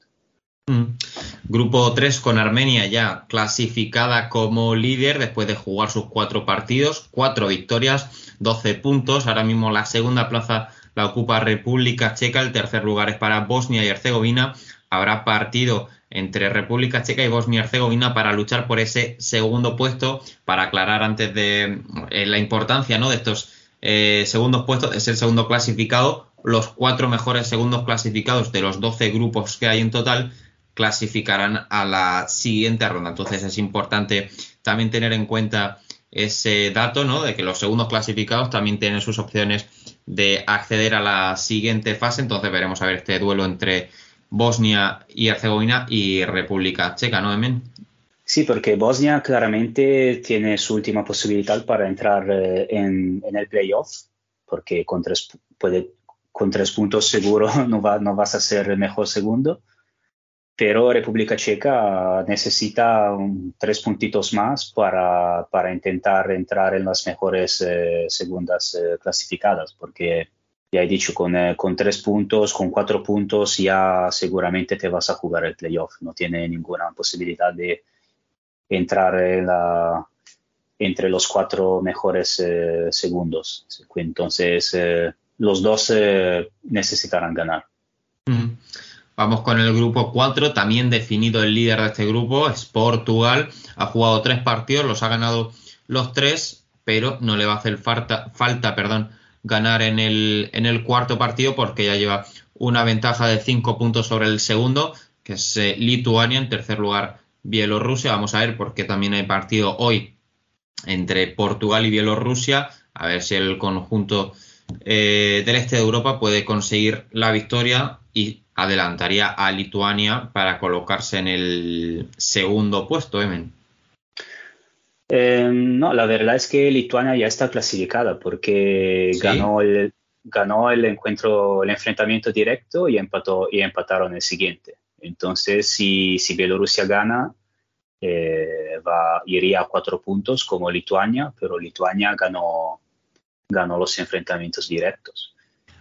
Mm. Grupo 3 con Armenia ya clasificada como líder después de jugar sus cuatro partidos, cuatro victorias, 12 puntos. Ahora mismo la segunda plaza la ocupa República Checa, el tercer lugar es para Bosnia y Herzegovina. Habrá partido entre República Checa y Bosnia y Herzegovina para luchar por ese segundo puesto, para aclarar antes de eh, la importancia ¿no? de estos eh, segundos puestos, es el segundo clasificado. Los cuatro mejores segundos clasificados de los 12 grupos que hay en total clasificarán a la siguiente ronda. Entonces es importante también tener en cuenta ese dato, ¿no? De que los segundos clasificados también tienen sus opciones de acceder a la siguiente fase. Entonces veremos a ver este duelo entre Bosnia y Herzegovina y República Checa, ¿no, Emen? Sí, porque Bosnia claramente tiene su última posibilidad para entrar eh, en, en el playoff, porque con tres, puede, con tres puntos seguro no, va, no vas a ser el mejor segundo, pero República Checa necesita un- tres puntitos más para, para intentar entrar en las mejores eh, segundas eh, clasificadas, porque ya he dicho, con, eh, con tres puntos, con cuatro puntos ya seguramente te vas a jugar el playoff, no tiene ninguna posibilidad de entrar en la, entre los cuatro mejores eh, segundos. Entonces, eh, los dos eh, necesitarán ganar. Vamos con el grupo 4, también definido el líder de este grupo, es Portugal. Ha jugado tres partidos, los ha ganado los tres, pero no le va a hacer falta, falta perdón, ganar en el, en el cuarto partido porque ya lleva una ventaja de cinco puntos sobre el segundo, que es eh, Lituania, en tercer lugar Bielorrusia. Vamos a ver porque también hay partido hoy entre Portugal y Bielorrusia, a ver si el conjunto eh, del este de Europa puede conseguir la victoria y adelantaría a Lituania para colocarse en el segundo puesto, Emen. Eh, no, la verdad es que Lituania ya está clasificada porque Sí. ganó, el, ganó el encuentro, el enfrentamiento directo y, empató, y empataron el siguiente. Entonces, si, si Bielorrusia gana, eh, va, iría a cuatro puntos como Lituania, pero Lituania ganó, ganó los enfrentamientos directos.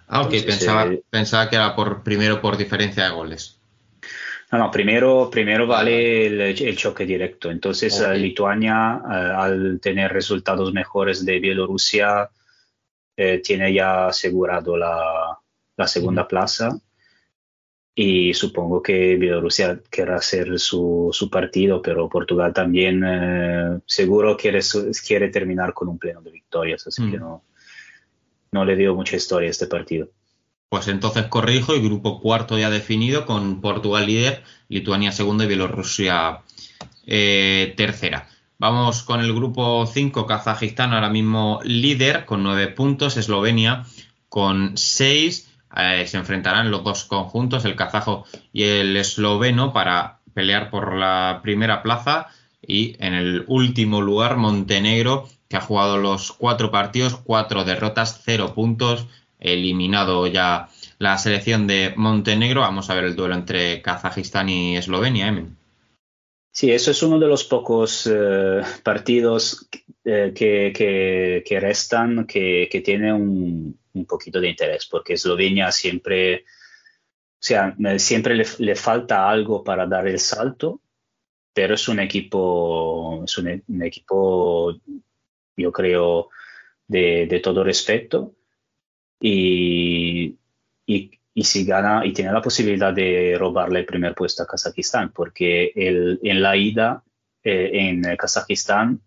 Ah, ok, Entonces, pensaba, eh, pensaba que era por primero por diferencia de goles. No, no, primero, primero vale el, el choque directo. Entonces, Lituania, eh, al tener resultados mejores de Bielorrusia, eh, tiene ya asegurado la, la segunda plaza. Y supongo que Bielorrusia querrá hacer su, su partido, pero Portugal también eh, seguro quiere, terminar con un pleno de victorias, así Mm. que no, no le dio mucha historia a este partido. Pues entonces corrijo y grupo cuarto ya definido con Portugal líder, Lituania segundo y Bielorrusia eh, tercera. Vamos con el grupo 5, Kazajistán ahora mismo líder con nueve puntos, Eslovenia con seis. Eh, se enfrentarán los dos conjuntos, el kazajo y el esloveno, para pelear por la primera plaza. Y en el último lugar, Montenegro, que ha jugado los cuatro partidos, cuatro derrotas, cero puntos, eliminado ya la selección de Montenegro. Vamos a ver el duelo entre Kazajistán y Eslovenia, Emen. Sí, eso es uno de los pocos eh, partidos eh, que, que- restan que, que tiene un, un poquito de interés, porque Eslovenia siempre, o sea, eh, siempre le, falta algo para dar el salto, pero es un equipo, es un, equipo, yo creo, de todo respeto y, y, y si gana y tiene la posibilidad de robarle el primer puesto a Kazajistán, porque el, en la ida eh, en Kazajistán,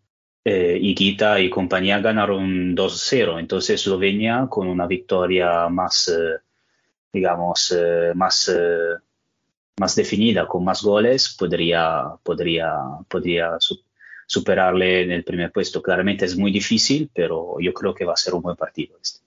eh, y compañía ganaron 2-0, entonces Eslovenia con una victoria más, eh, digamos, eh, más, más definida, con más goles, podría, podría, podría su- superarle en el primer puesto. Claramente es muy difícil, pero yo creo que va a ser un buen partido este.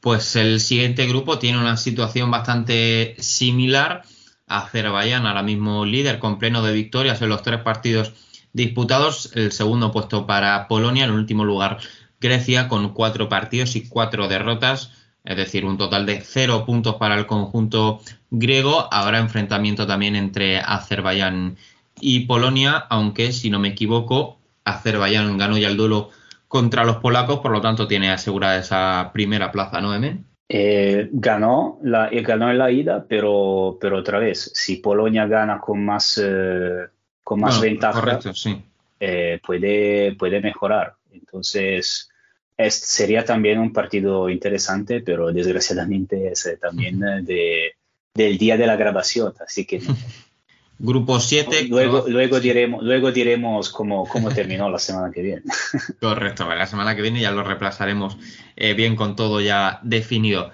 Pues el siguiente grupo tiene una situación bastante similar Azerbaiyán, ahora mismo líder con pleno de victorias en los tres partidos disputados. El segundo puesto para Polonia, en último lugar Grecia con cuatro partidos y cuatro derrotas, es decir, un total de cero puntos para el conjunto griego. Habrá enfrentamiento también entre Azerbaiyán y Polonia, aunque si no me equivoco, Azerbaiyán ganó ya el duelo contra los polacos, por lo tanto tiene asegurada esa primera plaza, ¿no, Emen? Eh, ganó, la, eh, ganó en la ida, pero, pero otra vez, si Polonia gana con más, eh, con más Bueno, ventaja, Correcto, sí. eh, puede, puede mejorar. Entonces, es- sería también un partido interesante, pero desgraciadamente es eh, también eh, de, del día de la grabación, así que no. Grupo 7. luego, luego diremos, luego diremos cómo, cómo terminó la semana que viene. Correcto, la semana que viene ya lo reemplazaremos eh, bien con todo ya definido.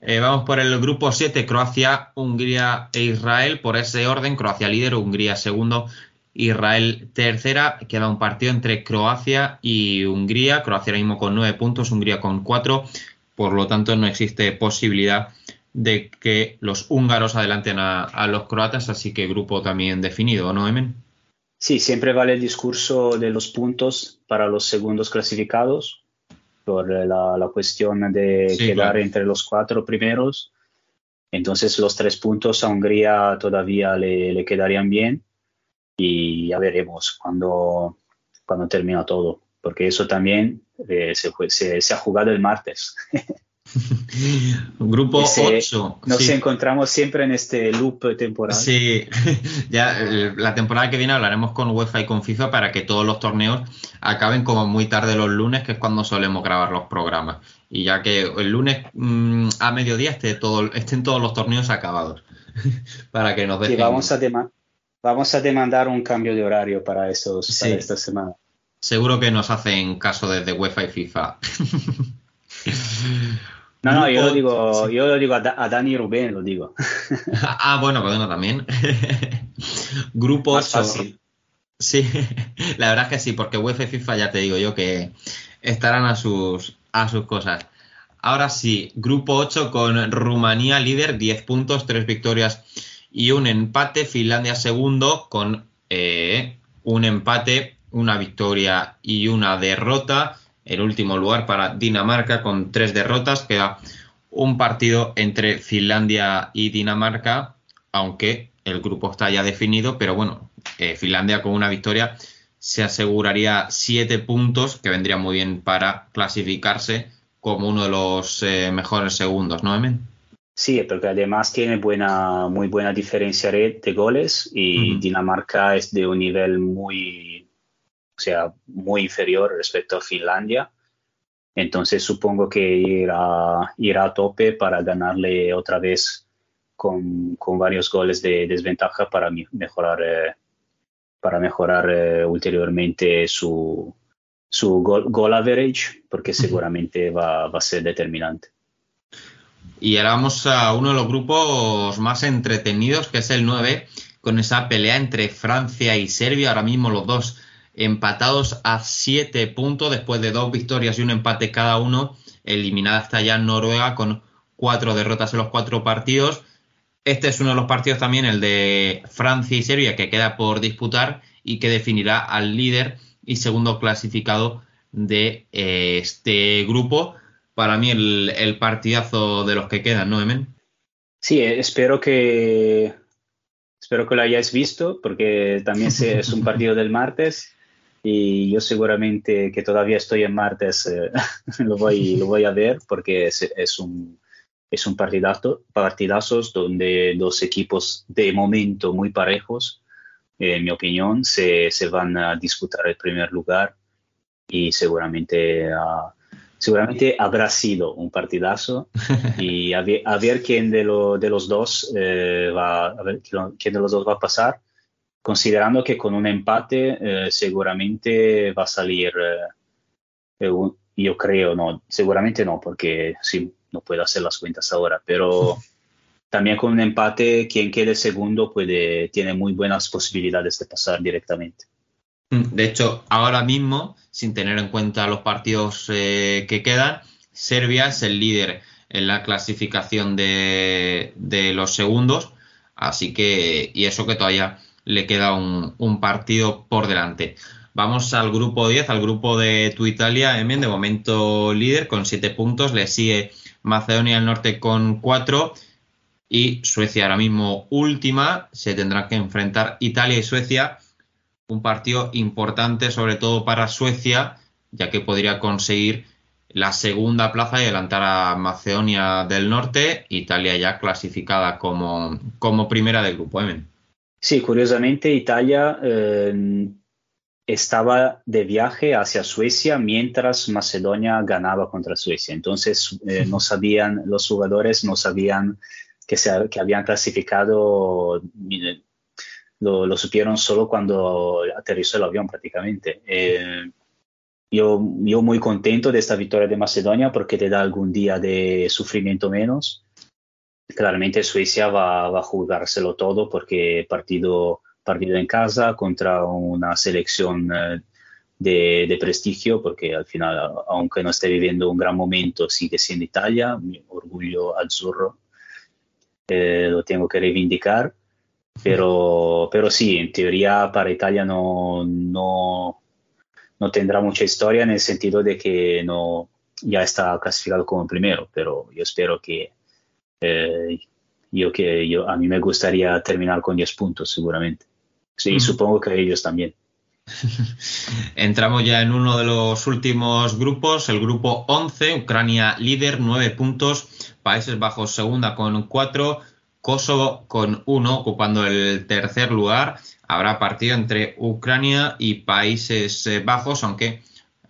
Eh, vamos por el grupo 7, Croacia, Hungría e Israel. Por ese orden, Croacia líder, Hungría segundo Israel tercera, queda un partido entre Croacia y Hungría. Croacia ahora mismo con nueve puntos, Hungría con cuatro. Por lo tanto, no existe posibilidad de que los húngaros adelanten a, a los croatas, así que grupo también definido, ¿no, Emen? Sí, siempre vale el discurso de los puntos para los segundos clasificados, por eh, la, la cuestión de Sí, quedar claro. entre los cuatro primeros. Entonces los tres puntos a Hungría todavía le, le quedarían bien y ya veremos cuando, cuando termina todo, porque eso también eh, se, se- se ha jugado el martes. Grupo Ese- 8. Nos sí. encontramos siempre en este loop temporal. Sí, ya eh, la temporada que viene hablaremos con UEFA y con FIFA para que todos los torneos acaben como muy tarde los lunes, que es cuando solemos grabar los programas. Y ya que el lunes mm, a mediodía esté todo, estén todos los torneos acabados. para que nos Sí, dejen. vamos, a dema- vamos a demandar un cambio de horario para, esos, Sí. para esta semana. Seguro que nos hacen caso desde UEFA y FIFA. No, no, yo lo digo, sí. yo lo digo a, Da- a Dani Rubén, lo digo. Ah, bueno, bueno, también. Grupo Más 8. fácil. Sí, la verdad es que sí, porque UEFA y FIFA ya te digo yo que estarán a sus, a sus cosas. Ahora sí, grupo 8 con Rumanía líder, 10 puntos, 3 victorias y un empate. Finlandia segundo con eh, un empate, una victoria y una derrota. El último lugar para Dinamarca con 3 derrotas. Queda un partido entre Finlandia y Dinamarca, aunque el grupo está ya definido, pero bueno, eh, Finlandia con una victoria se aseguraría siete puntos, que vendría muy bien para clasificarse como uno de los eh, mejores segundos, ¿no, Emen? Sí, porque además tiene buena, muy buena diferencia de goles y. Dinamarca es de un nivel muy, sea, muy inferior respecto a Finlandia. Entonces supongo que irá, irá a tope para ganarle otra vez con, con varios goles de desventaja para mejorar, eh, para mejorar eh, ulteriormente su, su goal, goal average, porque seguramente va, va a ser determinante. Y ahora vamos a uno de los grupos más entretenidos, que es el 9, con esa pelea entre Francia y Serbia. Ahora mismo los dos empatados a 7 puntos después de dos victorias y un empate cada uno. Eliminada está ya Noruega con cuatro derrotas en los cuatro partidos. Este es uno de los partidos también, el de Francia y Serbia, que queda por disputar y que definirá al líder y segundo clasificado de eh, este grupo. Para mí el, el partidazo de los que quedan, ¿no, Emen? Sí, eh, espero que espero que lo hayáis visto, porque también es un partido del martes y yo seguramente que todavía estoy en martes eh, lo voy lo voy a ver porque es, es un es un partidazo partidazos donde dos equipos de momento muy parejos, eh, en mi opinión, se, se van a disputar el primer lugar y seguramente ah, seguramente habrá sido un partidazo y a ver, a ver quién de, lo- de los dos eh, va a ver quién de los dos va a pasar considerando que con un empate eh, seguramente va a salir eh, eh, un- yo creo no seguramente no porque sí no puedo hacer las cuentas ahora pero también con un empate quien quede segundo puede tiene muy buenas posibilidades de pasar directamente. De hecho, ahora mismo, sin tener en cuenta los partidos eh, que quedan, Serbia es el líder en la clasificación de, de los segundos, así que, y eso que todavía le queda un, partido por delante. Vamos al grupo 10, al grupo de tu Italia, Emen, de momento líder con 7 puntos, le sigue Macedonia del Norte con 4 y Suecia ahora mismo última, se tendrán que enfrentar Italia y Suecia un partido importante, sobre todo para Suecia, ya que podría conseguir la segunda plaza y adelantar a Macedonia del Norte, Italia ya clasificada como, como primera del grupo. Emen. Sí, curiosamente Italia eh, estaba de viaje hacia Suecia mientras Macedonia ganaba contra Suecia. Entonces eh, no sabían, los jugadores no sabían que, se, que habían clasificado, lo supieron solo cuando aterrizó el avión prácticamente. Eh, yo, yo muy contento de esta victoria de Macedonia porque te da algún día de sufrimiento menos claramente Suecia va, va, a jugárselo todo porque partido partido en casa contra una selección eh, de, de prestigio, porque al final, aunque no esté viviendo un gran momento, sigue siendo Italia, mi orgullo azzurro, eh, lo tengo que reivindicar. Pero, pero sí, en teoría para Italia no, no, no tendrá mucha historia en el sentido de que no ya está clasificado como primero, pero yo espero que eh, yo que yo a mí me gustaría terminar con 10 puntos seguramente. Sí, Mm. supongo que ellos también. Entramos ya en uno de los últimos grupos, el grupo 11, Ucrania líder, 9 puntos, Países Bajos segunda con 4, Kosovo con 1, ocupando el tercer lugar. Habrá partido entre Ucrania y Países eh, Bajos, aunque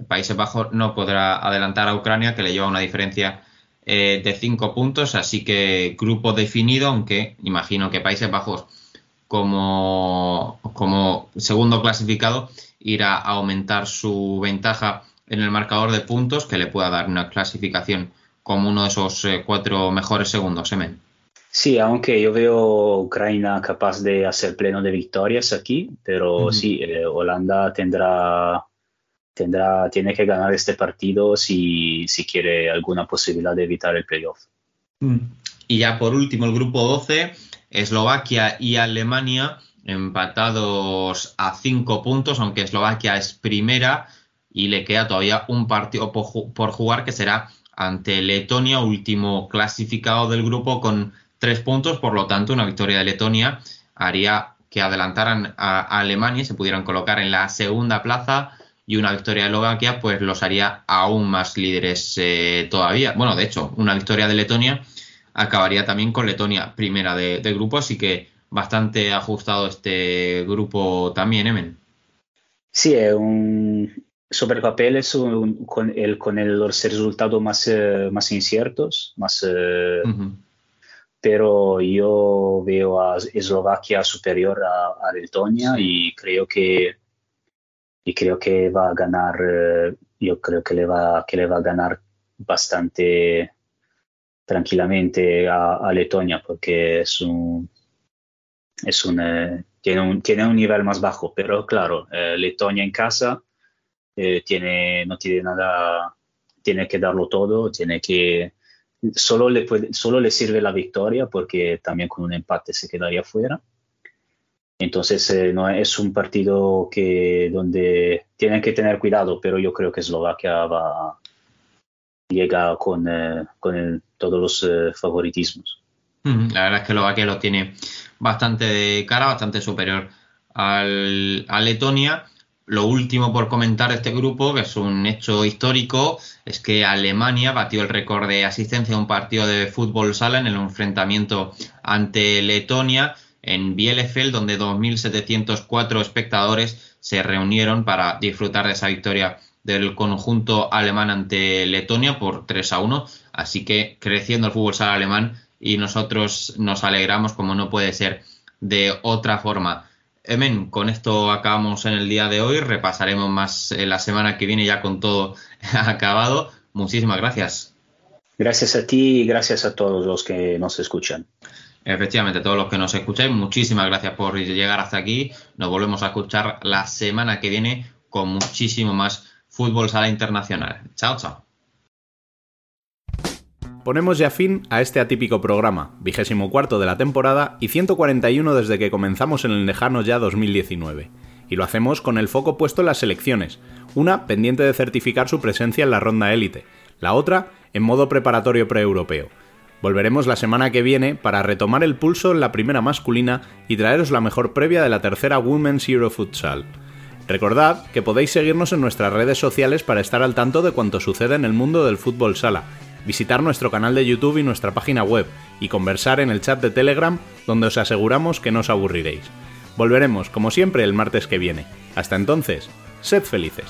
Países Bajos no podrá adelantar a Ucrania, que le lleva una diferencia eh, de 5 puntos, así que grupo definido, aunque imagino que Países Bajos como, como segundo clasificado irá a aumentar su ventaja en el marcador de puntos que le pueda dar una clasificación como uno de esos eh, cuatro mejores segundos, Emen. Sí, aunque yo veo Ucrania capaz de hacer pleno de victorias aquí, pero sí, eh, Holanda tendrá, tendrá, tiene que ganar este partido si, si quiere alguna posibilidad de evitar el playoff. Y ya por último, el grupo 12, Eslovaquia y Alemania empatados a cinco puntos, aunque Eslovaquia es primera y le queda todavía un partido por, ju- por jugar que será ante Letonia, último clasificado del grupo con tres puntos, por lo tanto una victoria de Letonia haría que adelantaran a Alemania y se pudieran colocar en la segunda plaza y una victoria de Eslovaquia pues los haría aún más líderes eh, todavía. Bueno, de hecho, una victoria de Letonia acabaría también con Letonia primera de, de grupo, así que bastante ajustado este grupo también, Emen. Sí, es un, sobre el papel es un- con, el, con el- los resultados más, eh, más inciertos, más, eh, pero yo veo a Eslovaquia superior a, a Letonia y creo que y creo que va a ganar eh, yo creo que le va que le va a ganar bastante tranquilamente a, Letonia porque es un es un eh, tiene un tiene un nivel más bajo pero claro eh, Letonia en casa tiene no tiene nada tiene que darlo todo tiene que solo le, puede- solo le sirve la victoria porque también con un empate se quedaría fuera. Entonces eh, no es un partido que donde tienen que tener cuidado, pero yo creo que Eslovaquia va llega con, eh, con todos los eh, favoritismos. La verdad es que Eslovaquia lo tiene bastante de cara, bastante superior al, a Letonia. Lo último por comentar de este grupo, que es un hecho histórico, es que Alemania batió el récord de asistencia a un partido de fútbol sala en el enfrentamiento ante Letonia en Bielefeld, donde 2.704 espectadores se reunieron para disfrutar de esa victoria del conjunto alemán ante Letonia por 3 a 1. Así que creciendo el fútbol sala alemán y nosotros nos alegramos como no puede ser de otra forma. Emen, con esto acabamos en el día de hoy. Repasaremos más eh, la semana que viene ya con todo acabado. Muchísimas gracias. Gracias a ti y gracias a todos los que nos escuchan. Efectivamente, todos los que nos escucháis, muchísimas gracias por llegar hasta aquí. Nos volvemos a escuchar la semana que viene con muchísimo más fútbol sala internacional. Chao, chao. Ponemos ya fin a este atípico programa, vigésimo cuarto de la temporada y 141 desde que comenzamos en el lejano ya 2019. Y lo hacemos con el foco puesto en las selecciones, una pendiente de certificar su presencia en la ronda élite, la otra en modo preparatorio pre-europeo. Volveremos la semana que viene para retomar el pulso en la primera masculina y traeros la mejor previa de la tercera Women's Euro Futsal. Recordad que podéis seguirnos en nuestras redes sociales para estar al tanto de cuanto sucede en el mundo del fútbol sala, visitar nuestro canal de YouTube y nuestra página web y conversar en el chat de Telegram donde os aseguramos que no os aburriréis. Volveremos, como siempre, el martes que viene. Hasta entonces, sed felices.